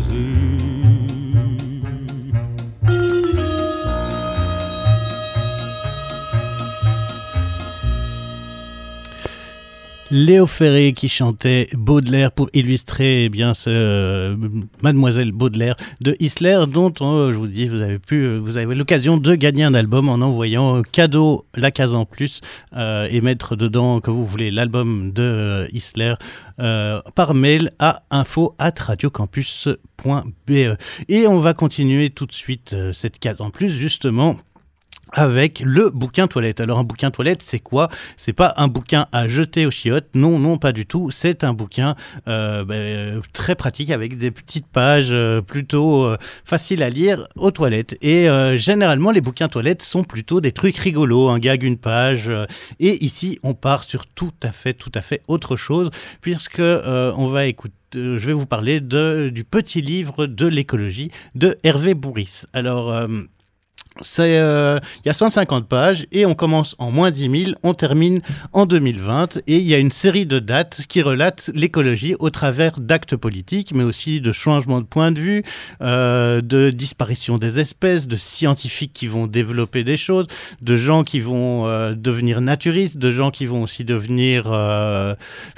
Léo Ferré qui chantait Baudelaire pour illustrer eh bien ce euh, Mademoiselle Baudelaire de Isler dont euh, je vous dis vous avez pu euh, vous avez l'occasion de gagner un album en envoyant cadeau la case en plus et mettre dedans que vous voulez l'album de Isler par mail à info at radiocampus.be et on va continuer tout de suite cette case en plus justement avec le bouquin toilette. Alors un bouquin toilette, c'est quoi? C'est pas un bouquin à jeter aux chiottes, non, non, pas du tout. C'est un bouquin euh, ben, très pratique avec des petites pages euh, plutôt euh, faciles à lire aux toilettes. Et généralement, les bouquins toilettes sont plutôt des trucs rigolos, un gag, une page. et ici, on part sur tout à fait, tout à fait autre chose, puisque on va écouter je vais vous parler de, du petit livre de l'écologie de Hervé Bourris. Alors, Euh, il y a 150 pages et on commence en moins 10 000, on termine en 2020 et il y a une série de dates qui relatent l'écologie au travers d'actes politiques, mais aussi de changements de point de vue, euh, de disparition des espèces, de scientifiques qui vont développer des choses, de gens qui vont euh, devenir naturistes, de gens qui vont aussi devenir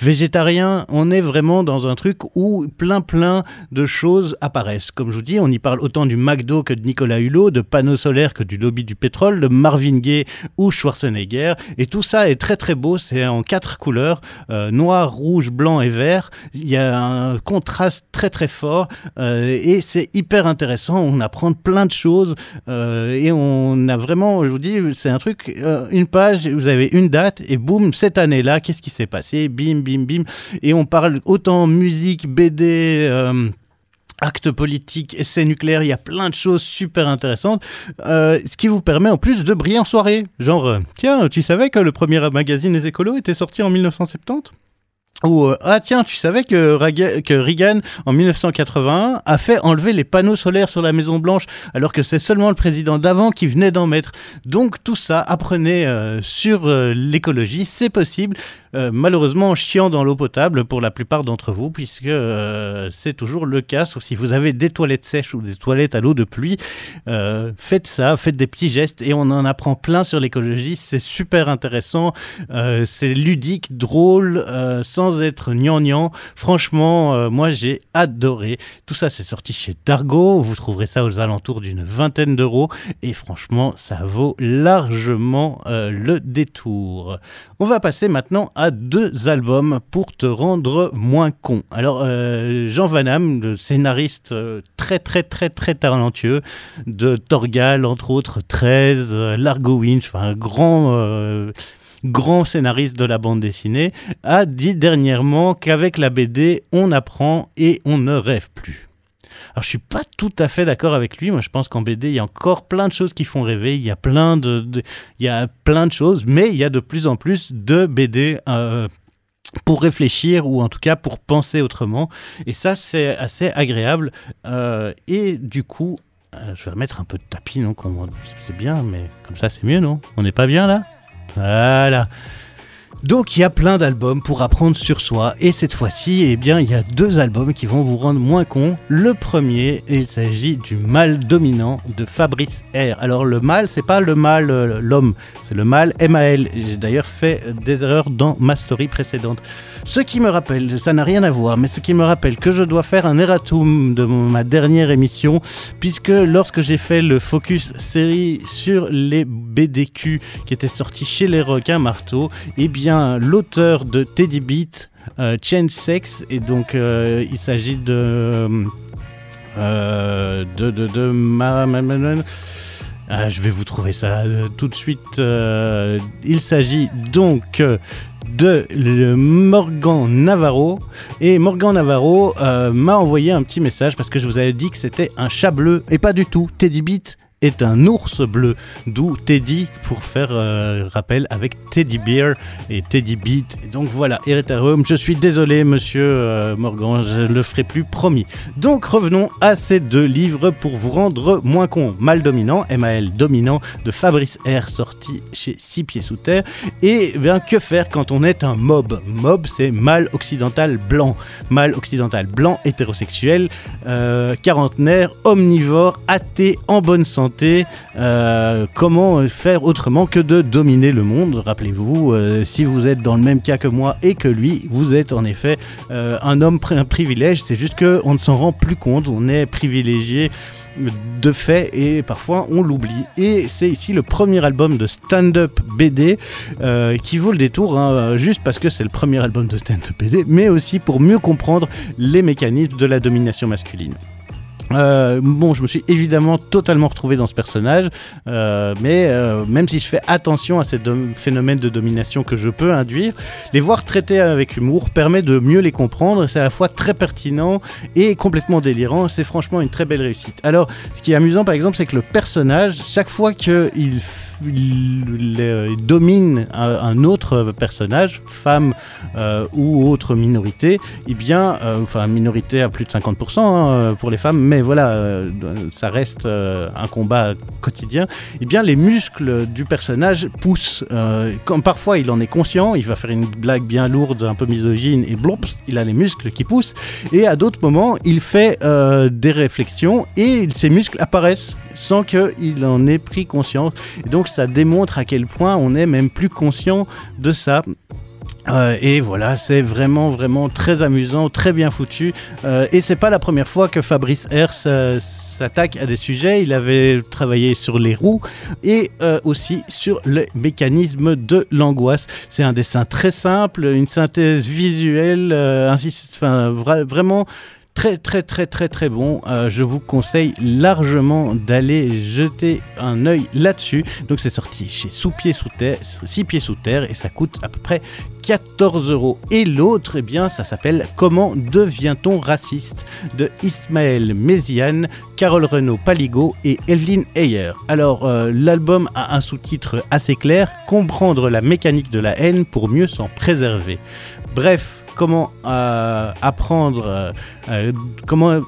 végétariens. On est vraiment dans un truc où plein plein de choses apparaissent. Comme je vous dis, on y parle autant du McDo que de Nicolas Hulot, de panneaux solaires que du lobby du pétrole, de Marvin Gaye ou Schwarzenegger. Et tout ça est très très beau, c'est en quatre couleurs, euh, noir, rouge, blanc et vert. Il y a un contraste très très fort euh, et c'est hyper intéressant. On apprend plein de choses euh, et on a vraiment, je vous dis, c'est un truc, une page, vous avez une date et boum, cette année-là, qu'est-ce qui s'est passé? Bim, bim, bim. Et on parle autant musique, BD. Actes politiques, essais nucléaires, il y a plein de choses super intéressantes, euh, ce qui vous permet en plus de briller en soirée. Genre, euh, tiens, tu savais que le premier magazine des écolos était sorti en 1970 ou euh, ah tiens, tu savais que, Raga- Reagan en 1981 a fait enlever les panneaux solaires sur la Maison Blanche alors que c'est seulement le président d'avant qui venait d'en mettre. Donc tout ça, apprenez sur l'écologie, c'est possible. Euh, malheureusement chiant dans l'eau potable pour la plupart d'entre vous puisque euh, c'est toujours le cas. Sauf si vous avez des toilettes sèches ou des toilettes à l'eau de pluie, euh, faites ça, faites des petits gestes et on en apprend plein sur l'écologie. C'est super intéressant, c'est ludique, drôle, sans être gnangnan. Franchement, moi j'ai adoré. Tout ça, c'est sorti chez Dargo. Vous trouverez ça aux alentours d'une vingtaine d'euros et franchement, ça vaut largement le détour. On va passer maintenant à deux albums pour te rendre moins con. Alors, euh, Jean Van Hamme, le scénariste euh, très très très très talentueux de Torgal, entre autres 13, euh, Largo Winch, un grand... grand scénariste de la bande dessinée, a dit dernièrement qu'avec la BD, on apprend et on ne rêve plus. Alors, je suis pas tout à fait d'accord avec lui. Moi, je pense qu'en BD, il y a encore plein de choses qui font rêver. Il y a plein de, il y a plein de choses, mais il y a de plus en plus de BD euh, pour réfléchir ou en tout cas pour penser autrement. Et ça, c'est assez agréable. Euh, et du coup, euh, je vais remettre un peu de tapis, non C'est bien, mais comme ça, c'est mieux, non? On n'est pas bien là? Voilà. Donc il y a plein d'albums pour apprendre sur soi et cette fois-ci, eh bien, il y a deux albums qui vont vous rendre moins con. Le premier, il s'agit du mal dominant de Fabrice R. Alors le mal, c'est pas le mal euh, l'homme, c'est le mal MAL. J'ai d'ailleurs fait des erreurs dans ma story précédente. Ce qui me rappelle, ça n'a rien à voir, mais ce qui me rappelle que je dois faire un erratum de ma dernière émission, puisque lorsque j'ai fait le focus série sur les BDQ qui étaient sortis chez les requins marteaux, eh bien l'auteur de Teddy Beat, euh, Change Sex, et donc euh, il s'agit de, je vais vous trouver ça euh, tout de suite. il s'agit donc de Morgan Navarro. Et Morgan Navarro m'a envoyé un petit message parce que je vous avais dit que c'était un chat bleu. Et pas du tout. Teddy Beat est un ours bleu, d'où Teddy pour faire euh, rappel avec Teddy Bear et Teddy Beat. Et donc voilà, Hereditarium, je suis désolé monsieur euh, Morgan, je le ferai plus, promis. Donc revenons à ces deux livres pour vous rendre moins con. Mal dominant, MAL dominant de Fabrice R sorti chez Six Pieds Sous Terre. Et eh bien que faire quand on est un mob? Mob c'est mâle occidental blanc. Mâle occidental blanc, hétérosexuel, euh, quarantenaire, omnivore, athée, en bonne santé. Euh, comment faire autrement que de dominer le monde Rappelez-vous, euh, si vous êtes dans le même cas que moi et que lui, vous êtes en effet euh, un homme, privilège. C'est juste qu'on ne s'en rend plus compte. On est privilégié de fait et parfois on l'oublie. Et c'est ici le premier album de stand-up BD qui vaut le détour, hein, juste parce que c'est le premier album de stand-up BD, mais aussi pour mieux comprendre les mécanismes de la domination masculine. Euh, bon, je me suis évidemment totalement retrouvé dans ce personnage, euh, mais euh, même si je fais attention à ces phénomènes de domination que je peux induire, les voir traités avec humour permet de mieux les comprendre. C'est à la fois très pertinent et complètement délirant. C'est franchement une très belle réussite. Alors, ce qui est amusant, par exemple, c'est que le personnage, chaque fois qu'il euh, domine un, autre personnage, femme euh, ou autre minorité, eh bien, euh, enfin minorité à plus de 50% hein, pour les femmes, mais voilà, ça reste un combat quotidien. Eh bien, les muscles du personnage poussent. comme parfois il en est conscient, il va faire une blague bien lourde, un peu misogyne, et blops, il a les muscles qui poussent. Et à d'autres moments, il fait des réflexions et ses muscles apparaissent sans qu'il en ait pris conscience. Donc ça démontre à quel point on est même plus conscient de ça. Euh, et voilà, c'est vraiment vraiment très amusant, très bien foutu. Euh, et c'est pas la première fois que Fabrice Hers euh, s'attaque à des sujets. Il avait travaillé sur les roues et euh, aussi sur le mécanisme de l'angoisse. C'est un dessin très simple, une synthèse visuelle, ainsi, enfin vra- vraiment très très très très très bon. Euh, je vous conseille largement d'aller jeter un œil là-dessus. Donc c'est sorti chez Sous Pieds Sous Terre, Six Pieds Sous Terre et ça coûte à peu près 14 euros. Et l'autre, eh bien, ça s'appelle Comment devient-on raciste de Ismaël Méziane, Carole Renaud Paligo et Evelyn Heyer. Alors euh, l'album a un sous-titre assez clair Comprendre la mécanique de la haine pour mieux s'en préserver. Bref, comment euh, apprendre, euh, euh, comment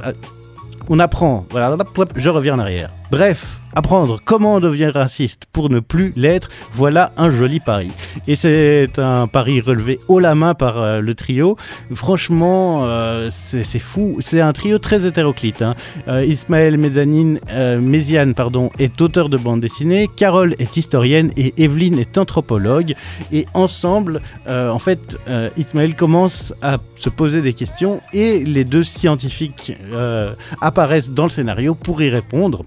on apprend, voilà, je reviens en arrière. Bref, apprendre comment devenir raciste pour ne plus l'être, voilà un joli pari. Et c'est un pari relevé haut la main par euh, le trio. Franchement, euh, c'est fou. C'est un trio très hétéroclite. hein. Euh, Ismaël Mezzanine, Méziane pardon, est auteur de bande dessinée, Carole est historienne et Evelyne est anthropologue. Et ensemble, en fait, Ismaël commence à se poser des questions et les deux scientifiques apparaissent dans le scénario pour y répondre.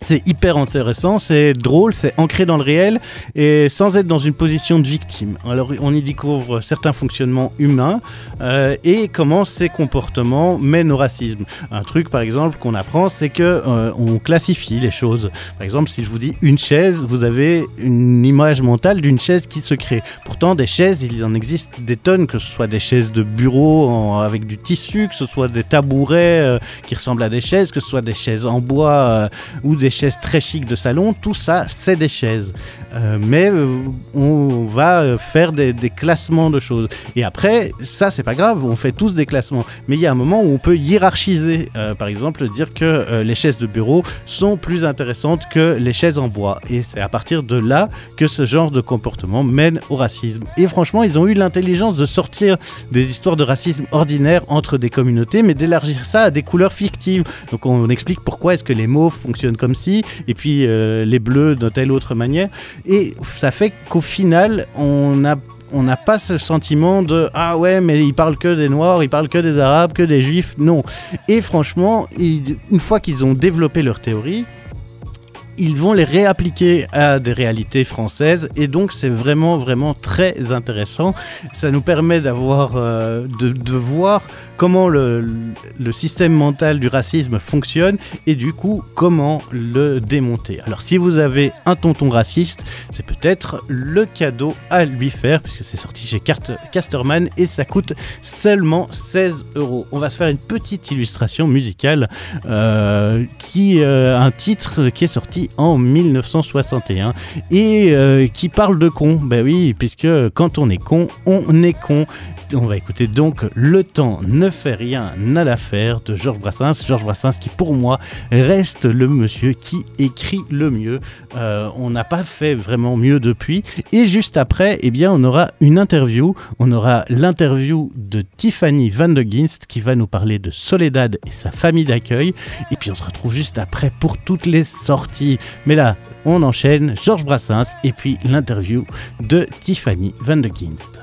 C'est hyper intéressant, c'est drôle, c'est ancré dans le réel et sans être dans une position de victime. Alors on y découvre certains fonctionnements humains euh, et comment ces comportements mènent au racisme. Un truc par exemple qu'on apprend, c'est que euh, on classifie les choses. Par exemple, si je vous dis une chaise, vous avez une image mentale d'une chaise qui se crée. Pourtant, des chaises, il en existe des tonnes, que ce soit des chaises de bureau avec du tissu, que ce soit des tabourets euh, qui ressemblent à des chaises, que ce soit des chaises en bois ou des chaises très chics de salon, tout ça, c'est des chaises. Euh, mais euh, on va euh, faire des, classements de choses. Et après, ça, c'est pas grave, on fait tous des classements. Mais il y a un moment où on peut hiérarchiser. Par exemple, dire que les chaises de bureau sont plus intéressantes que les chaises en bois. Et c'est à partir de là que ce genre de comportement mène au racisme. Et franchement, ils ont eu l'intelligence de sortir des histoires de racisme ordinaires entre des communautés, mais d'élargir ça à des couleurs fictives. Donc on explique pourquoi est-ce que les mauves fonctionnent comme et puis euh, les bleus de telle autre manière. Et ça fait qu'au final, on n'a pas ce sentiment de ah ouais mais ils parlent que des noirs, ils parlent que des arabes, que des juifs. Non. Et franchement, une fois qu'ils ont développé leur théorie, ils vont les réappliquer à des réalités françaises et donc c'est vraiment vraiment très intéressant. Ça nous permet d'avoir euh, de, voir comment le, système mental du racisme fonctionne et du coup comment le démonter. Alors si vous avez un tonton raciste, c'est peut-être le cadeau à lui faire puisque c'est sorti chez Casterman et ça coûte seulement 16 euros. On va se faire une petite illustration musicale euh, qui euh, un titre qui est sorti en 1961 et euh, qui parle de con. Ben oui, puisque quand on est con, on est con. On va écouter donc Le temps ne fait rien, n'a l'affaire de Georges Brassens. Georges Brassens qui pour moi reste le monsieur qui écrit le mieux. Euh, on n'a pas fait vraiment mieux depuis. Et juste après, eh bien, on aura une interview. On aura l'interview de Tiffany Van de Ginst qui va nous parler de Soledad et sa famille d'accueil. Et puis on se retrouve juste après pour toutes les sorties. Mais là, on enchaîne Georges Brassens et puis l'interview de Tiffany Van de Ginst.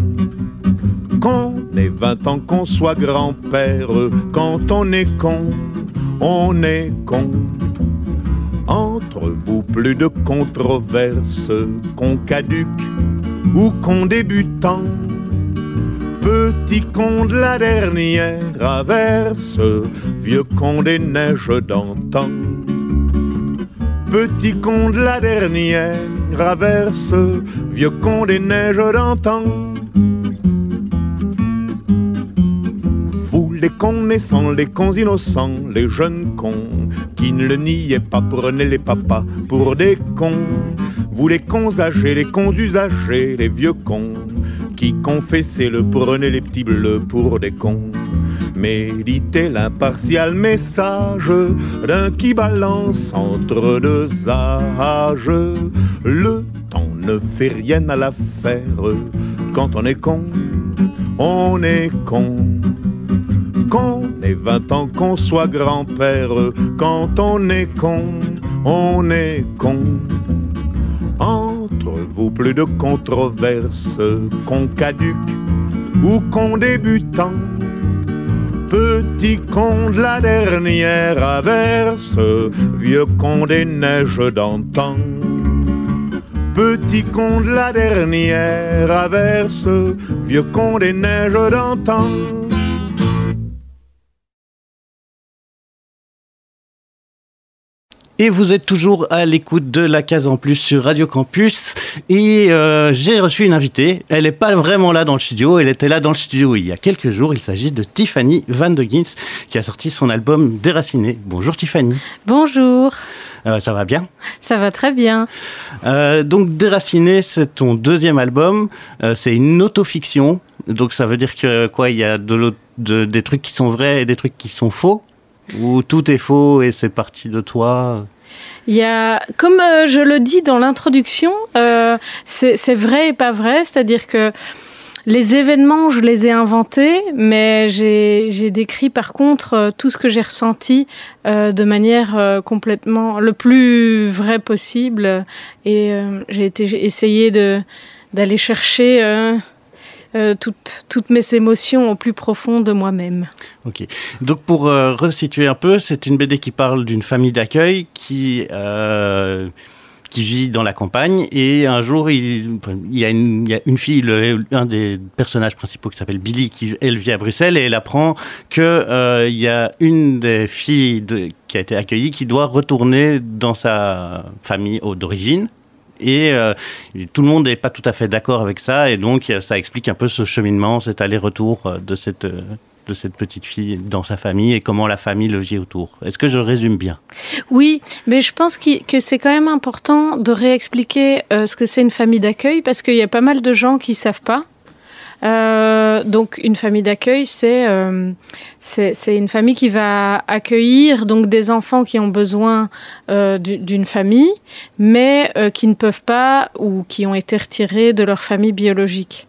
Qu'on ait 20 ans, qu'on soit grand-père, quand on est con, on est con. Entre vous, plus de controverses qu'on caduque ou qu'on débutant. Petit con de la dernière averse, vieux con des neiges d'antan. Petit con de la dernière averse, vieux con des neiges d'antan. Les cons naissants, les cons innocents, les jeunes cons, qui ne le niaient pas, prenez les papas pour des cons. Vous les cons âgés, les cons usagers, les vieux cons, qui confessaient le prenez les petits bleus pour des cons. Méditez l'impartial message d'un qui balance entre deux âges. Le temps ne fait rien à l'affaire. Quand on est con, on est con. Qu'on ait 20 ans, qu'on soit grand-père. Quand on est con, on est con. Entre vous, plus de controverses qu'on caduque ou qu'on débutant. Petit con de la dernière averse, vieux con des neiges d'antan. Petit con de la dernière averse, vieux con des neiges d'antan. Et vous êtes toujours à l'écoute de la case en plus sur Radio Campus. Et euh, j'ai reçu une invitée. Elle n'est pas vraiment là dans le studio. Elle était là dans le studio il y a quelques jours. Il s'agit de Tiffany Van de Gins qui a sorti son album Déraciné. Bonjour Tiffany. Bonjour. Euh, ça va bien? Ça va très bien. Euh, donc Déraciné, c'est ton deuxième album. C'est une autofiction. Donc ça veut dire que quoi Il y a de de, des trucs qui sont vrais et des trucs qui sont faux Ou tout est faux et c'est parti de toi il y a, comme euh, je le dis dans l'introduction, euh, c'est vrai et pas vrai, c'est-à-dire que les événements, je les ai inventés, mais j'ai décrit par contre euh, tout ce que j'ai ressenti de manière complètement le plus vrai possible. Et j'ai essayé d'aller chercher euh, toutes, mes émotions au plus profond de moi-même. Ok. Donc pour euh, resituer un peu, c'est une BD qui parle d'une famille d'accueil qui euh, qui vit dans la campagne et un jour il, y, a une, fille, le, un des personnages principaux qui s'appelle Billy, qui elle vit à Bruxelles et elle apprend que euh, il y a une des filles qui a été accueillie qui doit retourner dans sa famille d'origine et euh, tout le monde n'est pas tout à fait d'accord avec ça et donc ça explique un peu ce cheminement, cet aller-retour de cette de cette petite fille dans sa famille et comment la famille le vit autour. Est-ce que je résume bien? Oui, mais je pense qu que c'est quand même important de réexpliquer euh, ce que c'est une famille d'accueil parce qu'il y a pas mal de gens qui savent pas. Euh, donc une famille d'accueil, c'est euh, c'est une famille qui va accueillir donc des enfants qui ont besoin euh, d'une famille, mais qui ne peuvent pas ou qui ont été retirés de leur famille biologique.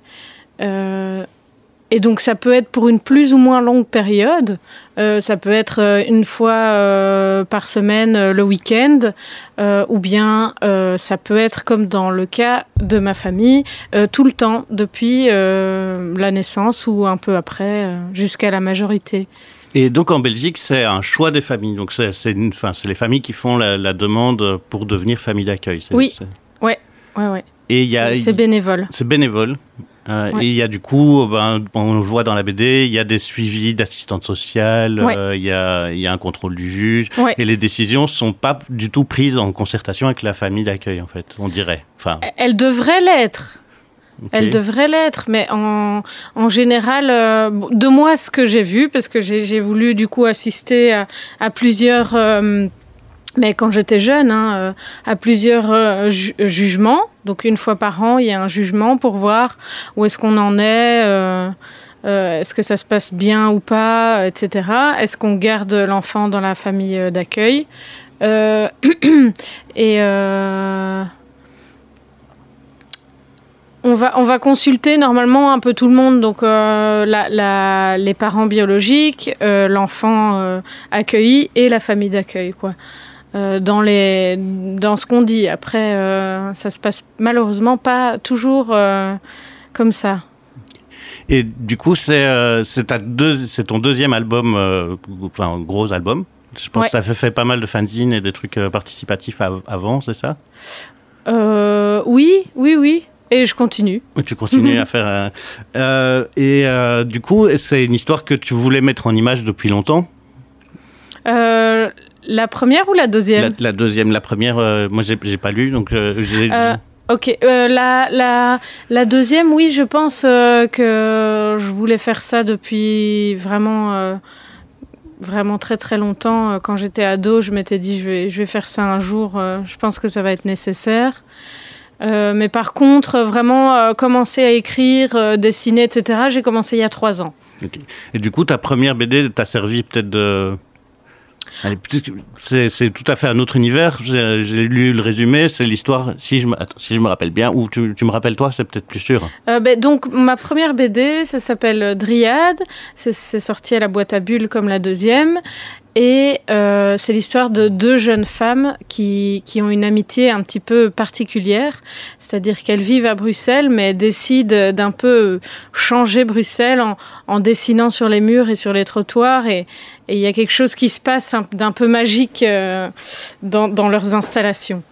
Et donc ça peut être pour une plus ou moins longue période. Euh, ça peut être euh, une fois euh, par semaine le week-end, euh, ou bien ça peut être comme dans le cas de ma famille, tout le temps, depuis la naissance ou un peu après, jusqu'à la majorité. Et donc en Belgique, c'est un choix des familles. Donc c'est les familles qui font la, la demande pour devenir famille d'accueil. Oui, ouais, ouais, ouais. Et c'est bénévole. C'est bénévole. Euh, ouais. Et il y a du coup, ben, on le voit dans la BD, il y a des suivis d'assistante sociale, ouais. euh, il, y a, il y a un contrôle du juge, ouais. et les décisions ne sont pas du tout prises en concertation avec la famille d'accueil, en fait, on dirait. Enfin... Elles devraient l'être. Okay. Elle devrait l'être, mais en, en général, euh, de moi, ce que j'ai vu, parce que j'ai voulu du coup assister à, à plusieurs, euh, mais quand j'étais jeune, hein, à plusieurs ju jugements. Donc une fois par an, il y a un jugement pour voir où est-ce qu'on en est. Euh, euh, est-ce que ça se passe bien ou pas, etc. Est-ce qu'on garde l'enfant dans la famille euh, d'accueil *clears throat* Et on va, on va consulter normalement un peu tout le monde, donc les parents biologiques, l'enfant accueilli et la famille d'accueil. Euh, dans, les, dans ce qu'on dit. Après, euh, ça se passe malheureusement pas toujours euh, comme ça. Et du coup, c'est euh, ton deuxième album, enfin, gros album. Je pense Ouais. que tu as fait pas mal de fanzines et des trucs participatifs av- avant, c'est ça? Oui, oui, oui. Et je continue. Tu continues à faire. euh, et euh, du coup, c'est une histoire que tu voulais mettre en image depuis longtemps? Euh, la première ou la deuxième? La deuxième, la première, euh, moi j'ai j'ai pas lu, donc euh, j'ai. Euh, Ok, euh, la, la, la deuxième, oui, je pense euh, que je voulais faire ça depuis vraiment, vraiment très très longtemps. Quand j'étais ado, je m'étais dit je vais, je vais faire ça un jour, je pense que ça va être nécessaire. Mais par contre, vraiment commencer à écrire, dessiner, etc., j'ai commencé il y a trois ans. Et du coup, ta première BD t'a servi peut-être de. C'est tout à fait un autre univers. J'ai lu le résumé, c'est l'histoire, si, je me- rappelle bien, ou tu, me rappelles toi, c'est peut-être plus sûr. Euh, ben, donc, ma première BD, ça s'appelle Dryade. C'est sorti à la boîte à bulles comme la deuxième. Et euh, c'est l'histoire de deux jeunes femmes qui, qui ont une amitié un petit peu particulière. C'est-à-dire qu'elles vivent à Bruxelles, mais décident d'un peu changer Bruxelles en, en dessinant sur les murs et sur les trottoirs. Et il y a quelque chose qui se passe un- d'un peu magique euh, dans, dans leurs installations.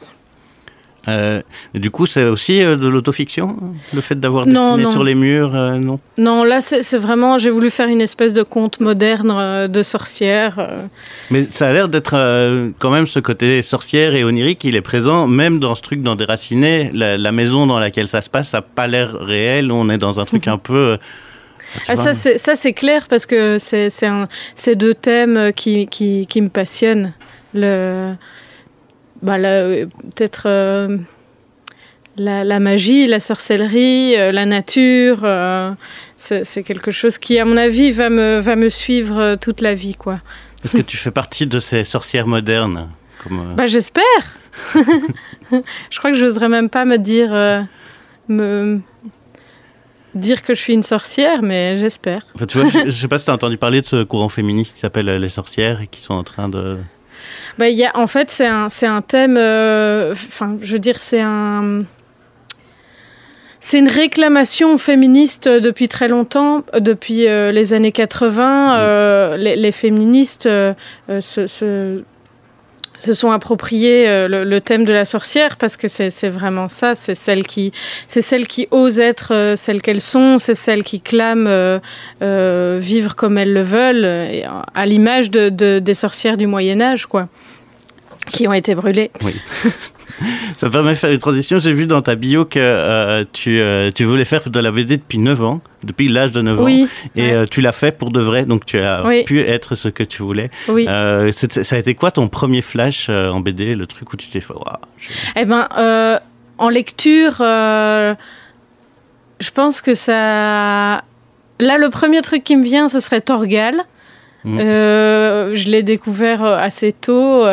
Euh, du coup, c'est aussi euh, de l'autofiction, le fait d'avoir dessiné non. sur les murs, euh, non? Non, là, c'est vraiment... J'ai voulu faire une espèce de conte moderne de sorcière. Mais ça a l'air d'être quand même ce côté sorcière et onirique, il est présent même dans ce truc dans Déraciné. La, la maison dans laquelle ça se passe, ça n'a pas l'air réel. On est dans un truc un peu. Ah, ça, c'est- clair parce que c'est deux thèmes qui, qui, qui me passionnent. Le, bah, Peut-être euh, la, la magie, la sorcellerie, euh, la nature. euh, c'est quelque chose qui, à mon avis, va me, va me suivre toute la vie. quoi. Est-ce que tu fais partie de ces sorcières modernes comme, Bah, J'espère *laughs* Je crois que je n'oserais même pas me dire, me, dire que je suis une sorcière, mais j'espère. enfin, tu vois, je, je sais pas si tu as entendu parler de ce courant féministe qui s'appelle les sorcières et qui sont en train de. Bah, il y a, en fait, c'est un, thème. euh, Enfin, je veux dire, c'est un. C'est une réclamation féministe depuis très longtemps, euh, depuis euh, les années 80. euh, les, les féministes euh, euh, se, se, se sont appropriés euh, le, le thème de la sorcière parce que c'est vraiment ça. C'est celles qui, c'est celles qui osent être euh, celles qu'elles sont. C'est celles qui euh, euh, vivre comme elles le veulent, euh, euh, à l'image de, de- des sorcières du Moyen Âge, quoi, qui ont été brûlées. *laughs* Ça me permet de faire une transition. J'ai vu dans ta bio que euh, tu, euh, tu voulais faire de la BD depuis 9 ans, depuis l'âge de 9 ans. Oui, Et ouais. euh, tu l'as fait pour de vrai, donc tu as Oui. pu être ce que tu voulais. oui. Ça a été quoi ton premier flash en BD, le truc où tu t'es fait je- Eh ben, en lecture, je pense que ça. Là, le premier truc qui me vient, ce serait Torgal. Euh, je l'ai découvert assez tôt.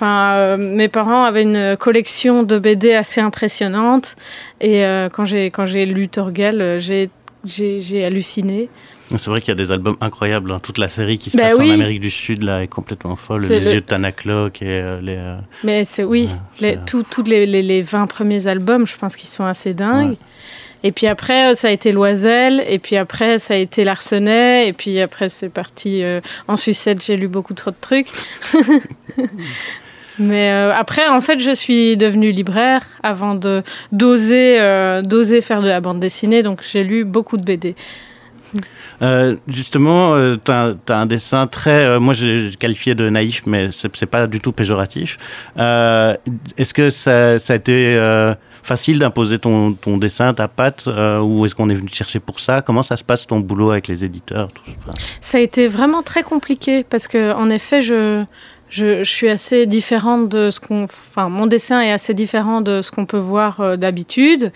Enfin, euh, mes parents avaient une collection de BD assez impressionnante. Et euh, quand j'ai quand j'ai lu Torgal, euh, j'ai j'ai halluciné. C'est vrai qu'il y a des albums incroyables. hein. Toute la série qui se Bah passe oui. en Amérique du Sud là est complètement folle. Les le- yeux de Tanaklock et euh, les. Mais c'est oui, les, tous les, les, les 20 premiers albums, je pense qu'ils sont assez dingues. Ouais. Et puis après, ça a été Loisel, et puis après, ça a été Larsenet, et puis après, c'est parti euh, en sucette, j'ai lu beaucoup trop de trucs. *laughs* Mais euh, après, en fait, je suis devenue libraire avant de d'oser euh, d'oser faire de la bande dessinée, donc j'ai lu beaucoup de BD. Euh, justement, euh, tu as, un dessin très. euh, moi, j'ai qualifié de naïf, mais c'est pas du tout péjoratif. Est-ce que ça, ça a été facile d'imposer ton, ton dessin, ta patte, ou est-ce qu'on est venu te chercher pour ça? Comment ça se passe ton boulot avec les éditeurs tout ça? Ça a été vraiment très compliqué parce que, en effet, je, je, suis assez différente de ce qu'on. Enfin, mon dessin est assez différent de ce qu'on peut voir euh, d'habitude.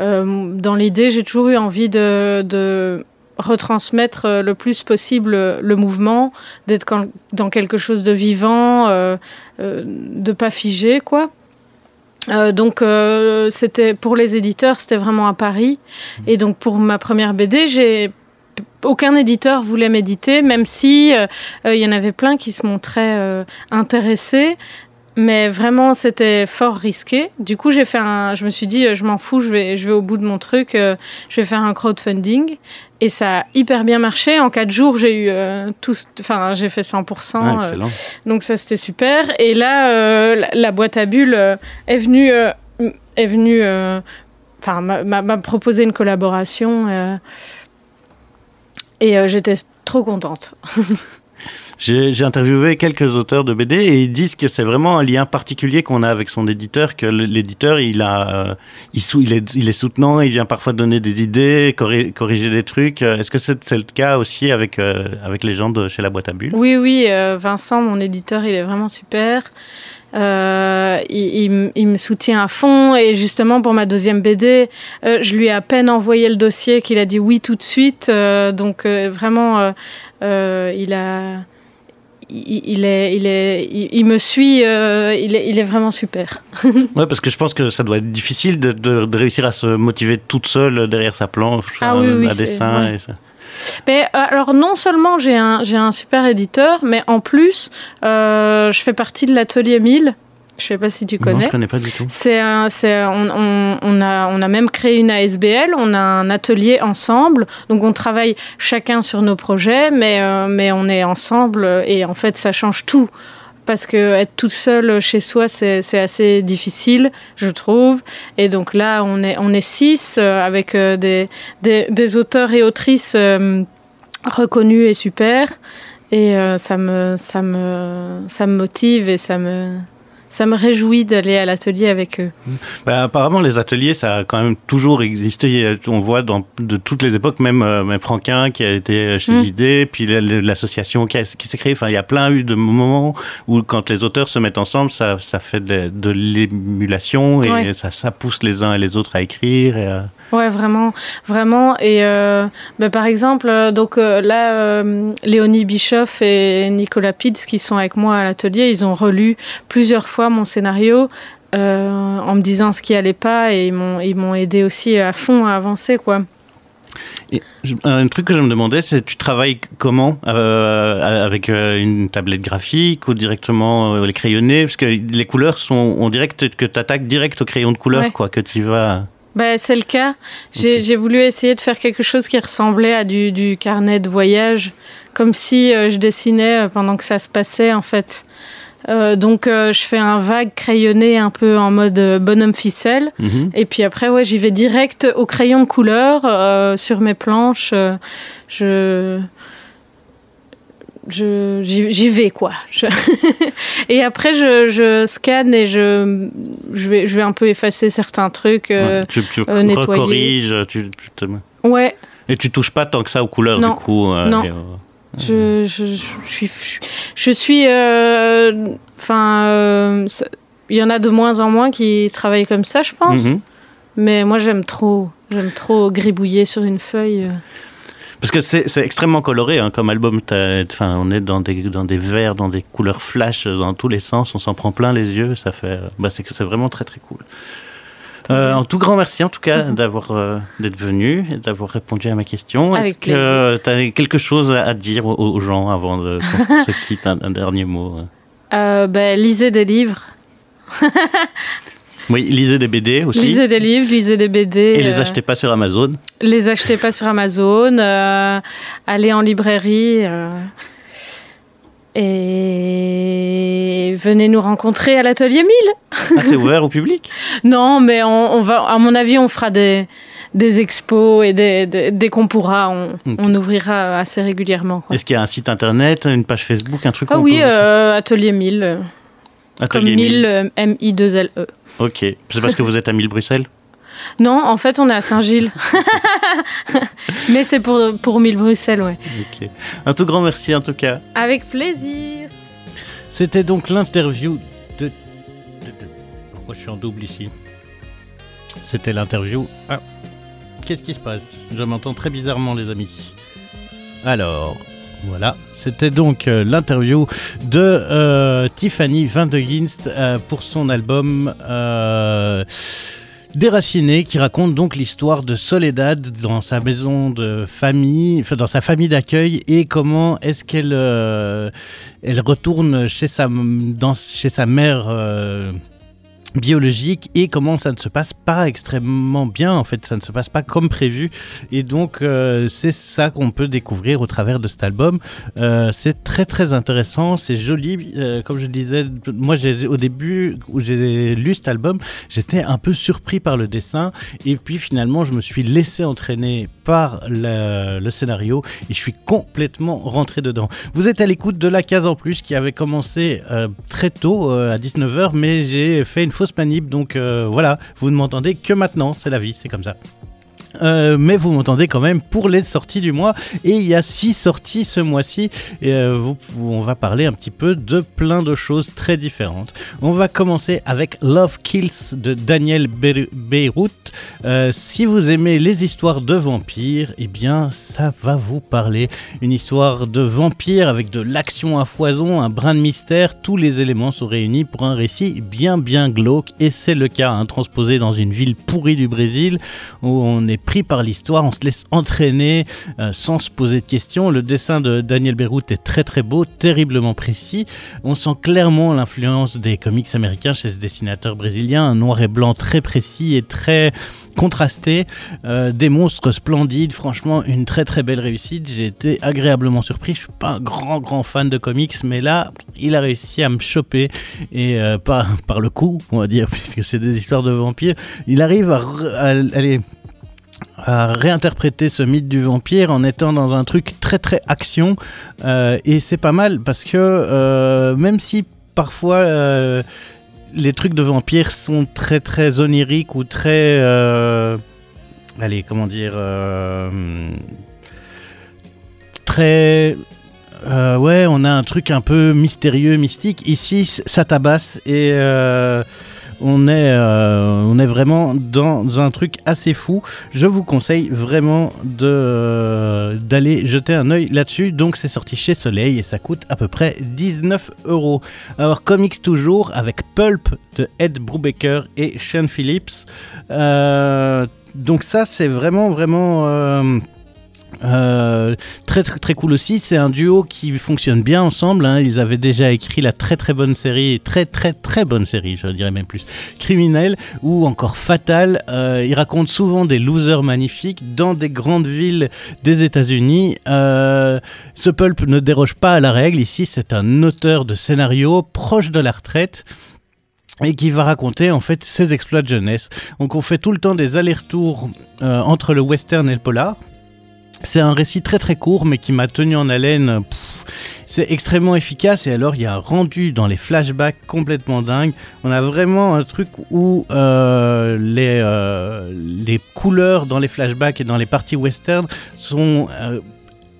Euh, dans l'idée, j'ai toujours eu envie de, retransmettre euh, le plus possible le mouvement, d'être dans quelque chose de vivant, de pas figé, quoi. Donc c'était pour les éditeurs c'était vraiment à Paris et donc pour ma première BD j'ai aucun éditeur voulait m'éditer, même si euh, euh, il y en avait plein qui se montraient euh, intéressés. mais vraiment, c'était fort risqué. Du coup, j'ai fait un, je me suis dit, je m'en fous, je vais, je vais au bout de mon truc, euh, je vais faire un crowdfunding. Et ça a hyper bien marché. En quatre jours, j'ai eu euh, tout, enfin, j'ai fait 100%. Ah, euh, excellent. donc ça, c'était super. Et là, la, la boîte à bulles est venue, est venue, enfin, m'a proposé une collaboration. Et euh, j'étais trop contente. *laughs* J'ai interviewé quelques auteurs de BD et ils disent que c'est vraiment un lien particulier qu'on a avec son éditeur, que l'éditeur il a, euh, il, sou- il, est, il est soutenant, il vient parfois donner des idées, corri- corriger des trucs. Euh, Est-ce que c'est le cas aussi avec, avec les gens de chez la boîte à bulles? Oui, oui, Vincent, mon éditeur, il est vraiment super. Euh, il, il m- il me soutient à fond et justement pour ma deuxième BD, euh, je lui ai à peine envoyé le dossier qu'il a dit oui tout de suite. Euh, donc vraiment, il a, il, il est, il est, il, me suit. euh, il, est, il est vraiment super. *laughs* Ouais, parce que je pense que ça doit être difficile de, de- de réussir à se motiver toute seule derrière sa planche, Ah oui, oui, c'est- dessin. ouais. et ça. Mais euh, alors non seulement j'ai un, j'ai un super éditeur, mais en plus, euh, je fais partie de l'atelier 1000. Je sais pas si tu Non, connais. je connais pas du tout. C'est c'est- on, on- on a, on a même créé une ASBL, on a un atelier ensemble, donc on travaille chacun sur nos projets, mais, euh, mais on est ensemble et en fait ça change tout. Parce que être toute seule chez soi, c'est assez difficile, je trouve. Et donc là, on est, six euh, avec euh, des, auteurs et autrices euh, reconnus et super. Et ça, me, ça, me, ça me motive et ça me, ça me réjouit d'aller à l'atelier avec eux. Bah, apparemment, les ateliers, ça a quand même toujours existé. On voit dans, de toutes les époques, même, euh, Franquin qui a été chez Mm. JD, puis la- la- l'association qui, qui s'est créée. Enfin, il y a plein eu de moments où, quand les auteurs se mettent ensemble, ça, ça fait de, de l'émulation et Ouais. ça, ça pousse les uns et les autres à écrire. et Ouais, vraiment, vraiment. Et euh, bah, par exemple, euh, donc euh, là, euh, Léonie Bischoff et Nicolas Pitts, qui sont avec moi à l'atelier, ils ont relu plusieurs fois mon scénario en me disant ce qui allait pas et ils m'ont, ils m'ont aidé aussi à fond à avancer, quoi. Et un truc que je me demandais, c'est tu travailles comment euh, Avec euh, une tablette graphique ou directement euh, les crayonnés? Parce que les couleurs sont. On dirait que tu attaques direct au crayon de couleur, Ouais. quoi, que tu vas. Bah, c'est le cas. J'ai voulu essayer de faire quelque chose qui ressemblait à du, du carnet de voyage, comme si euh, je dessinais euh, pendant que ça se passait, en fait. Euh, donc, euh, je fais un vague crayonné un peu en mode bonhomme ficelle. Mhm. Et puis après, ouais, j'y vais direct au crayon de couleur sur mes planches. je. Je- J'y vais, quoi. Je- *laughs* et après, je, je scanne et je, je, vais, je vais un peu effacer certains trucs. euh, Ouais, tu tu euh, nettoyer. recorriges, tu, tu te- ouais, et tu touches pas tant que ça aux couleurs Non. du coup. euh, Non. et, euh, je, je, suis. Je suis. Enfin. il y en a de moins en moins qui travaillent comme ça, je pense. mhm. Mais moi, j'aime trop. J'aime trop gribouiller sur une feuille. Parce que c'est extrêmement coloré hein, comme album. Enfin, on est dans des, dans des verts, dans des couleurs flash, euh, dans tous les sens. On s'en prend plein les yeux. Ça fait, euh, bah, c'est que c'est vraiment très très cool. Euh, en tout grand merci en tout cas *laughs* d'avoir euh, d'être venu et d'avoir répondu à ma question. Est-ce que tu as quelque chose à à dire aux, aux gens avant de qu'on *laughs* se quitte un, un dernier mot euh? Euh, ben, lisez des livres. *laughs* Oui, lisez des BD aussi. Lisez des livres, lisez des BD. et les euh, achetez pas sur Amazon. Les achetez pas sur Amazon. euh, allez en librairie. euh, et venez nous rencontrer à l'atelier 1000. Ah, c'est ouvert au public? *laughs* Non, mais on, on va, à mon avis, on fera des, des expos et des, des- dès qu'on pourra, on, on ouvrira assez régulièrement. Est-ce qu'il y a un site internet, une page Facebook, un truc Ah oui, peut- euh, atelier 1000. euh, comme Atelier 1000, 1000. euh, M-I-2-L-E. Ok. C'est parce que vous êtes à 1000 Bruxelles *laughs* Non, en fait, on est à Saint-Gilles. *laughs* mais c'est pour, pour 1000 Bruxelles, ouais. Ok. Un tout grand merci en tout cas. Avec plaisir. C'était donc l'interview de... de- de- Pourquoi je suis en double ici C'était l'interview... Ah. Qu'est-ce qui se passe? Je m'entends très bizarrement les amis. Alors, voilà. C'était donc euh, l'interview de euh, Tiffany Van de Ginst euh, pour son album... Déraciné qui raconte donc l'histoire de Soledad dans sa maison de famille, dans sa famille d'accueil et comment est-ce qu'elle elle retourne chez sa mère. Biologique et comment ça ne se passe pas extrêmement bien en fait. Ça ne se passe pas comme prévu. Et donc euh, c'est ça qu'on peut découvrir au travers de cet album. Euh, c'est très très intéressant. C'est joli. Euh, comme je disais moi au début où j'ai lu cet album j'étais un peu surpris par le dessin. Et puis finalement je me suis laissé entraîner par le, le scénario et je suis complètement rentré dedans. Vous êtes à l'écoute de la case en plus qui avait commencé très tôt à 19h mais j'ai fait une fausse manip donc euh, voilà. Vous ne m'entendez que maintenant c'est la vie c'est comme ça Euh, mais vous m'entendez quand même pour les sorties du mois et il y a six sorties ce mois-ci euh, on va parler un petit peu de plein de choses très différentes. On va commencer avec Love Kills de Daniel Be- Beyrout. Euh, si vous aimez les histoires de vampires, eh bien ça va vous parler. Une histoire de vampires avec de l'action à foison, un brin de mystère, tous les éléments sont réunis pour un récit bien bien glauque et c'est le cas, hein, transposé dans une ville pourrie du Brésil où on est pris par l'histoire, on se laisse entraîner euh, sans se poser de questions. Le dessin de Daniel Beyrout est très très beau, terriblement précis. On sent clairement l'influence des comics américains chez ce dessinateur brésilien, un noir et blanc très précis et très contrasté, euh, des monstres splendides, franchement une très très belle réussite. J'ai été agréablement surpris. Je suis pas un grand grand fan de comics, mais là il a réussi à me choper et euh, par, le coup, on va dire, *laughs* puisque c'est des histoires de vampires, il arrive à, re- à aller à réinterpréter ce mythe du vampire en étant dans un truc très très action. Euh, et c'est pas mal parce que euh, même si parfois euh, les trucs de vampires sont très très oniriques ou très allez comment dire très ouais on a un truc un peu mystérieux mystique. Ici ça tabasse et on est, euh, on est vraiment dans un truc assez fou. Je vous conseille vraiment de, euh, d'aller jeter un œil là-dessus. Donc c'est sorti chez Soleil et ça coûte à peu près 19 euros. Alors comics toujours avec Pulp de Ed Brubaker et Sean Phillips. Euh, donc ça c'est vraiment vraiment... euh, très, très très cool aussi, c'est un duo qui fonctionne bien ensemble. hein. Ils avaient déjà écrit la très très bonne série, très très très bonne série, je dirais même plus, Criminel ou encore Fatal. Euh, ils racontent souvent des losers magnifiques dans des grandes villes des États-Unis. Euh, ce pulp ne déroge pas à la règle. Ici, c'est un auteur de scénario proche de la retraite et qui va raconter en fait ses exploits de jeunesse. Donc on fait tout le temps des allers-retours entre le western et le polar. C'est un récit très très court mais qui m'a tenu en haleine. C'est extrêmement efficace et alors il y a un rendu dans les flashbacks complètement dingue. On a vraiment un truc où euh, les, euh, les couleurs dans les flashbacks et dans les parties western sont euh,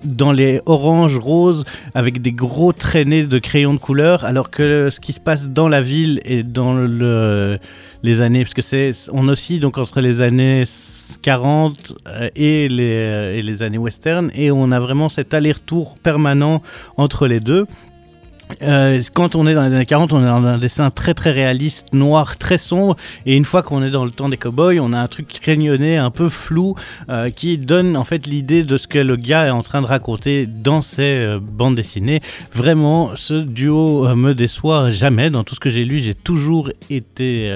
dans les oranges, roses, avec des gros traînées de crayons de couleur, alors que ce qui se passe dans la ville et dans le, les années, parce que c'est, on oscille donc entre les années 40 euh, et les, euh, et les années western, et on a vraiment cet aller-retour permanent entre les deux. Euh, quand on est dans les années 40, on est dans un dessin très très réaliste, noir, très sombre, et une fois qu'on est dans le temps des cowboys, on a un truc crayonné, un peu flou, euh, qui donne en fait l'idée de ce que le gars est en train de raconter dans ses euh, bandes dessinées. Vraiment, ce duo me déçoit jamais. Dans tout ce que j'ai lu, j'ai toujours été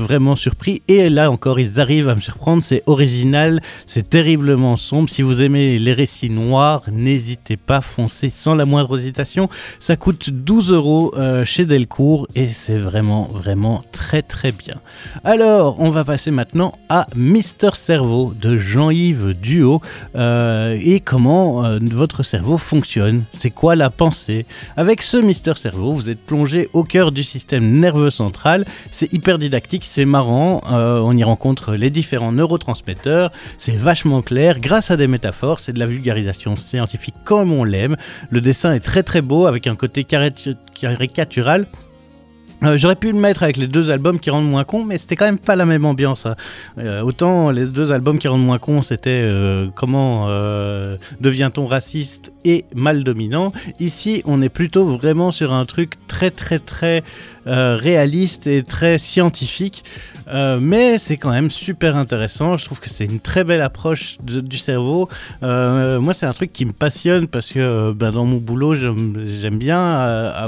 vraiment surpris, et là encore, ils arrivent à me surprendre. C'est original, c'est terriblement sombre. Si vous aimez les récits noirs, n'hésitez pas, foncez sans la moindre hésitation. Ça coûte 12 euros euh, chez Delcourt et c'est vraiment, vraiment très, très bien. Alors, on va passer maintenant à Mister Cerveau de Jean-Yves Duo euh, et comment euh, votre cerveau fonctionne? C'est quoi la pensée? Avec ce Mister Cerveau, vous êtes plongé au cœur du système nerveux central. C'est hyper didactique, c'est marrant. euh, on y rencontre les différents neurotransmetteurs. C'est vachement clair grâce à des métaphores. C'est de la vulgarisation scientifique comme on l'aime. Le dessin est très très beau avec un côté cari- caricatural. Euh, J'aurais pu le mettre avec les deux albums qui rendent moins con, mais c'était quand même pas la même ambiance. hein. Euh, autant les deux albums qui rendent moins con, c'était comment devient-on raciste et mal dominant. Ici, on est plutôt vraiment sur un truc très très très réaliste et très scientifique. Euh, mais c'est quand même super intéressant. Je trouve que c'est une très belle approche du cerveau. Euh, moi, c'est un truc qui me passionne parce que euh, ben, dans mon boulot, j'aime bien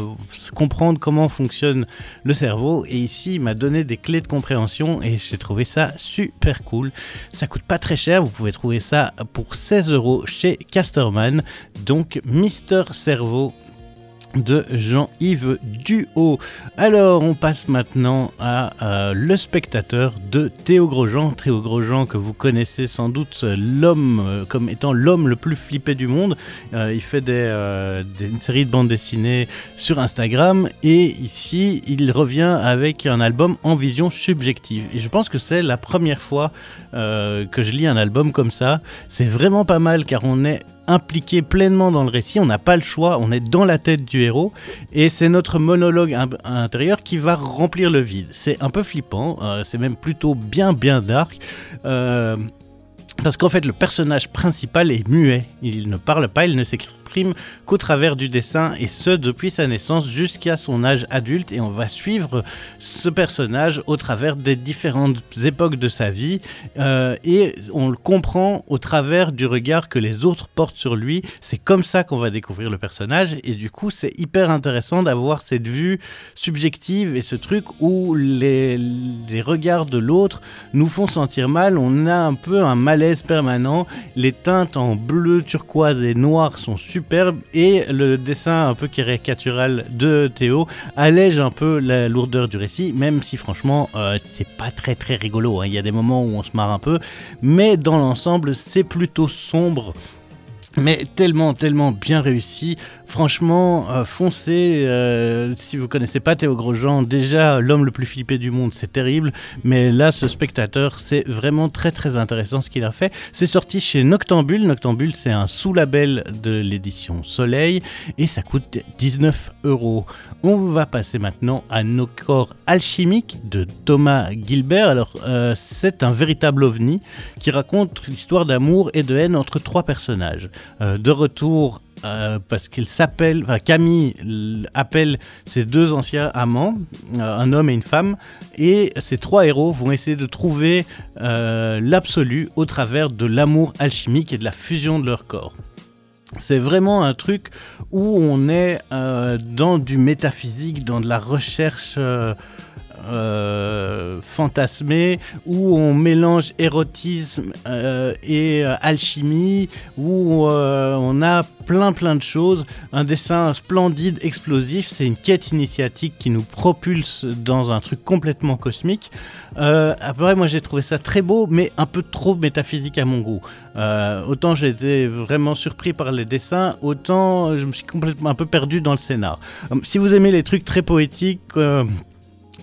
comprendre comment fonctionne le cerveau. Et ici, il m'a donné des clés de compréhension et j'ai trouvé ça super cool. Ça coûte pas très cher. Vous pouvez trouver ça pour 16 euros chez Casterman. Donc, Mister Cerveau de Jean-Yves Duhaut. Alors, on passe maintenant à euh, Le spectateur de Théo Grosjean. Théo Grosjean, que vous connaissez sans doute l'homme euh, comme étant l'homme le plus flippé du monde. Euh, il fait des, des, une série de bandes dessinées sur Instagram et ici, il revient avec un album en vision subjective. Et je pense que c'est la première fois que je lis un album comme ça. C'est vraiment pas mal car on est impliqué pleinement dans le récit, on n'a pas le choix, on est dans la tête du héros, et c'est notre monologue intérieur qui va remplir le vide. C'est un peu flippant, euh, c'est même plutôt bien bien dark. Euh, parce qu'en fait, le personnage principal est muet. Il ne parle pas, il ne s'écrit qu'au travers du dessin, et ce depuis sa naissance jusqu'à son âge adulte. Et on va suivre ce personnage au travers des différentes époques de sa vie, euh, et on le comprend au travers du regard que les autres portent sur lui. C'est comme ça qu'on va découvrir le personnage, et du coup, c'est hyper intéressant d'avoir cette vue subjective et ce truc où les, les regards de l'autre nous font sentir mal. On a un peu un malaise permanent. Les teintes en bleu, turquoise et noir sont super et le dessin un peu caricatural de Théo allège un peu la lourdeur du récit, même si franchement euh, c'est pas très très rigolo. Hein. Il y a des moments où on se marre un peu, mais dans l'ensemble c'est plutôt sombre mais tellement, tellement bien réussi. Franchement, euh, foncez. Euh, si vous connaissez pas Théo Grosjean, déjà l'homme le plus flippé du monde, c'est terrible. Mais là, ce spectateur, c'est vraiment très, très intéressant ce qu'il a fait. C'est sorti chez Noctambule. Noctambule, c'est un sous-label de l'édition Soleil et ça coûte 19 euros. On va passer maintenant à Nos corps alchimiques de Thomas Gilbert. Alors, euh, c'est un véritable ovni qui raconte l'histoire d'amour et de haine entre trois personnages. Euh, de retour euh, parce qu'il s'appelle, enfin, Camille appelle ses deux anciens amants, euh, un homme et une femme, et ces trois héros vont essayer de trouver l'absolu au travers de l'amour alchimique et de la fusion de leur corps. C'est vraiment un truc où on est dans du métaphysique, dans de la recherche euh, fantasmé où on mélange érotisme euh, et euh, alchimie, où on a plein plein de choses. Un dessin splendide, explosif, c'est une quête initiatique qui nous propulse dans un truc complètement cosmique. après, moi j'ai trouvé ça très beau, mais un peu trop métaphysique à mon goût. autant j'ai été vraiment surpris par les dessins, autant je me suis complètement un peu perdu dans le scénar. si vous aimez les trucs très poétiques,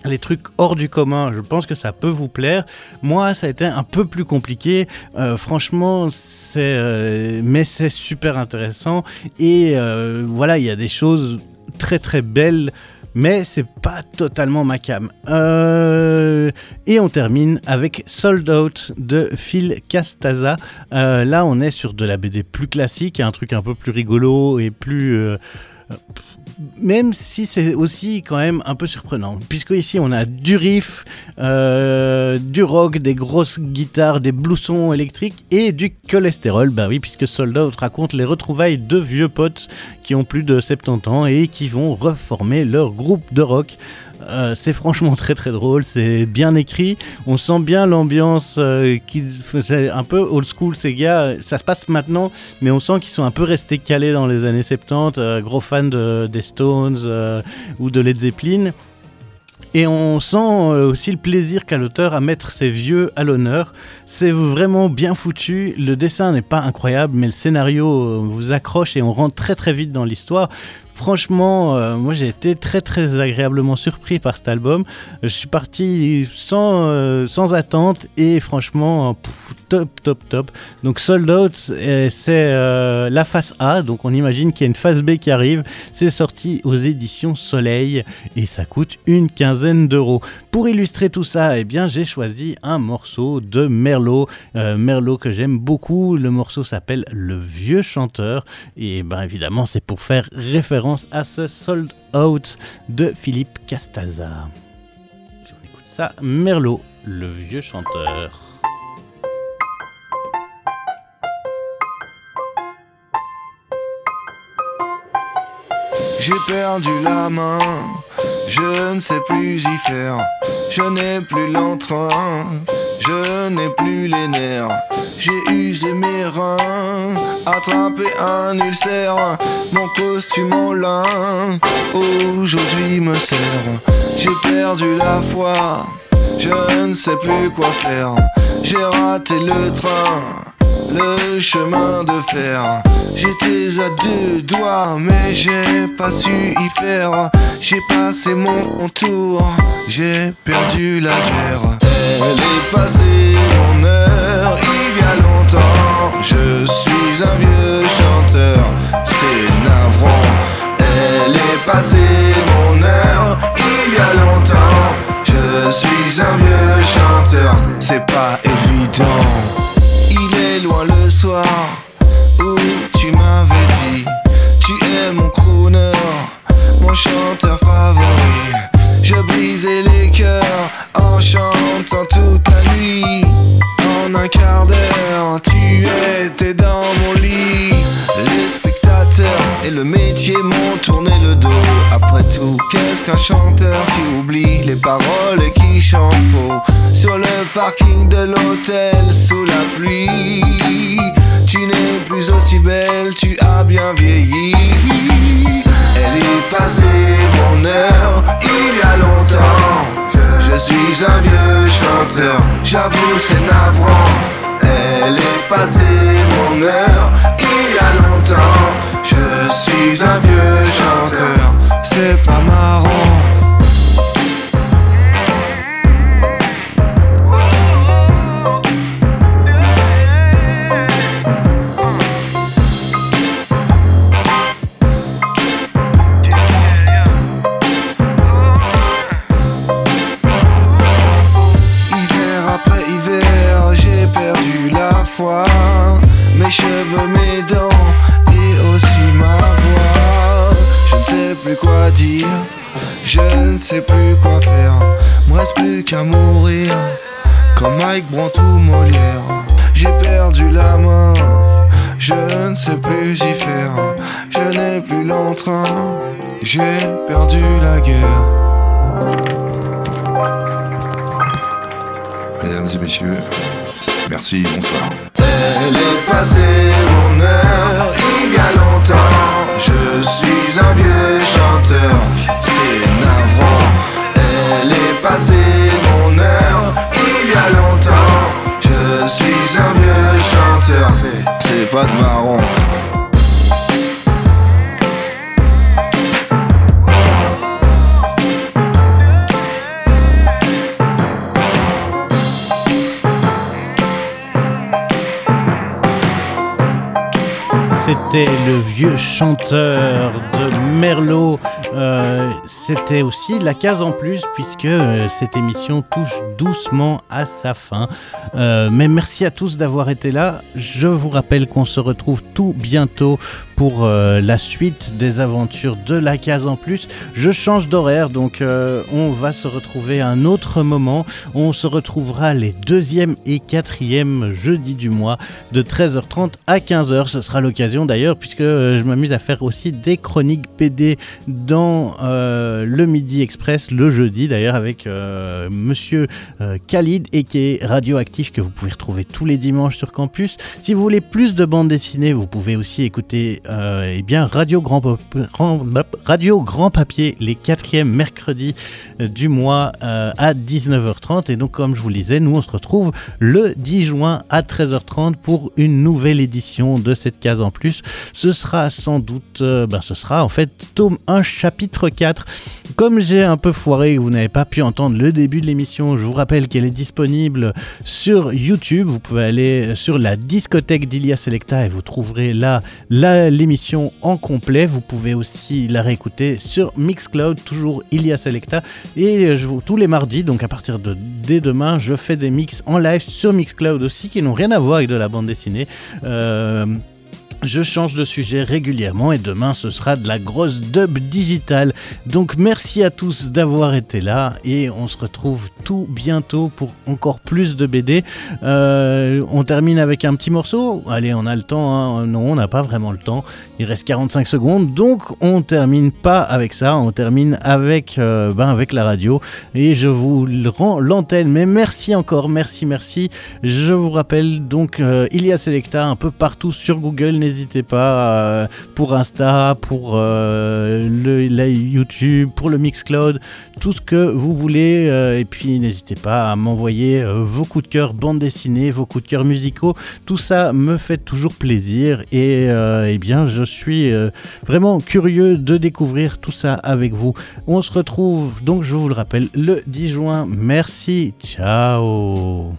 les trucs hors du commun, je pense que ça peut vous plaire. Moi, ça a été un peu plus compliqué. Euh, franchement, c'est, euh, mais c'est super intéressant. Et euh, voilà, il y a des choses très très belles. Mais c'est pas totalement ma cam. et on termine avec Sold Out de Phil Castaza. là, on est sur de la BD plus classique, un truc un peu plus rigolo et plus même si c'est aussi quand même un peu surprenant, puisque ici on a du riff, euh, du rock, des grosses guitares, des blousons électriques et du cholestérol. Bah oui, puisque Sold Out raconte les retrouvailles de vieux potes qui ont plus de 70 ans et qui vont reformer leur groupe de rock. Euh, c'est franchement très très drôle, c'est bien écrit, on sent bien l'ambiance euh, qui c'est un peu old school ces gars, ça se passe maintenant, mais on sent qu'ils sont un peu restés calés dans les années 70, euh, gros fans des Stones ou de Led Zeppelin. Et on sent aussi le plaisir qu'a l'auteur à mettre ses vieux à l'honneur. C'est vraiment bien foutu. Le dessin n'est pas incroyable, mais le scénario vous accroche et on rentre très très vite dans l'histoire. Franchement, euh, moi j'ai été très très agréablement surpris par cet album. Je suis parti sans, euh, attente et franchement, top top top. Donc Sold Out, c'est euh, la face A, donc on imagine qu'il y a une phase B qui arrive. C'est sorti aux éditions Soleil et ça coûte une quinzaine d'euros. Pour illustrer tout ça, eh bien j'ai choisi un morceau de Merlot. Merlot que j'aime beaucoup. Le morceau s'appelle Le Vieux Chanteur et ben évidemment c'est pour faire référence à ce Sold Out de Philippe Castaza. On écoute ça, Merlot, le vieux chanteur. J'ai perdu la main, je ne sais plus y faire. Je n'ai plus l'entrain, je n'ai plus les nerfs. J'ai usé mes reins, attrapé un ulcère. Mon costume en lin, aujourd'hui me sert. J'ai perdu la foi, je ne sais plus quoi faire. J'ai raté le train le chemin de fer. J'étais à deux doigts, mais j'ai pas su y faire. J'ai passé mon tour, j'ai perdu la guerre. Elle est passée mon heure il y a longtemps. Je suis un vieux chanteur, c'est navrant. Elle est passée mon heure il y a longtemps. Je suis un vieux chanteur, c'est pas évident. Soir où tu m'avais dit Tu es mon crooner, mon chanteur favori. Je brisais les cœurs en chantant toute la nuit. En un quart d'heure, tu étais dans mon lit et le métier m'ont tourné le dos. Après tout, qu'est-ce qu'un chanteur qui oublie les paroles et qui chante faux? Sur le parking de l'hôtel sous la pluie. Tu n'es plus aussi belle, tu as bien vieilli. Elle est passée mon heure il y a longtemps. Je suis un vieux chanteur, j'avoue c'est navrant. Elle est passée mon heure il y a longtemps Je suis un vieux chanteur, c'est pas marrant. Hiver dire, je ne sais plus quoi faire. Me reste plus qu'à mourir, comme Mike Brandt ou Molière. J'ai perdu la main, je ne sais plus y faire. Je n'ai plus l'entrain, j'ai perdu la guerre. Mesdames et messieurs, merci, bonsoir. Elle est passée mon heure il y a longtemps. Je suis un vieux chanteur, c'est navrant. Elle est passée mon heure il y a longtemps. C'était le vieux chanteur de Merlot. Euh, C'était aussi la case en plus puisque euh, cette émission touche doucement à sa fin. Euh, mais merci à tous d'avoir été là. Je vous rappelle qu'on se retrouve tout bientôt pour euh, la suite des aventures de la case en plus. Je change d'horaire donc euh, on va se retrouver à un autre moment. On se retrouvera les deuxième et quatrième jeudi du mois de 13h30 à 15h. Ce sera l'occasion d'ailleurs, puisque euh, je m'amuse à faire aussi des chroniques PD dans le Midi Express le jeudi, d'ailleurs, avec monsieur Khalid et qui est radioactif, que vous pouvez retrouver tous les dimanches sur campus. Si vous voulez plus de bandes dessinées, vous pouvez aussi écouter euh, eh bien, Radio, Grand, Papier les quatrièmes mercredis euh, du mois euh, à 19h30. Et donc, comme je vous le disais, nous on se retrouve le 10 juin à 13h30 pour une nouvelle édition de cette case en plus. Ce sera sans doute, ben, ce sera en fait tome 1, chapitre 4. Comme j'ai un peu foiré vous n'avez pas pu entendre le début de l'émission, je vous rappelle qu'elle est disponible sur YouTube. Vous pouvez aller sur la discothèque d'Ilia Selecta et vous trouverez là la- l'émission en complet. Vous pouvez aussi la réécouter sur Mixcloud, toujours Ilia Selecta. Et je tous les mardis, donc à partir de dès demain, je fais des mix en live sur Mixcloud aussi qui n'ont rien à voir avec de la bande dessinée. Euh, Je change de sujet régulièrement et demain ce sera de la grosse dub digitale. Donc merci à tous d'avoir été là et on se retrouve tout bientôt pour encore plus de BD. Euh, on termine avec un petit morceau. Allez, on a le temps. Hein. Non, on n'a pas vraiment le temps. Il reste 45 secondes. Donc on termine pas avec ça. On termine avec, euh, ben, la radio. Et je vous rends l'antenne. Mais merci encore. Merci, merci. Je vous rappelle donc il y a Selecta un peu partout sur Google n'hésitez pas euh, pour Insta, pour euh, le, YouTube, pour le Mixcloud, tout ce que vous voulez. Euh, et puis n'hésitez pas à m'envoyer vos coups de cœur bande dessinée, vos coups de cœur musicaux. Tout ça me fait toujours plaisir et bien je suis vraiment curieux de découvrir tout ça avec vous. On se retrouve donc, je vous le rappelle, le 10 juin. Merci, ciao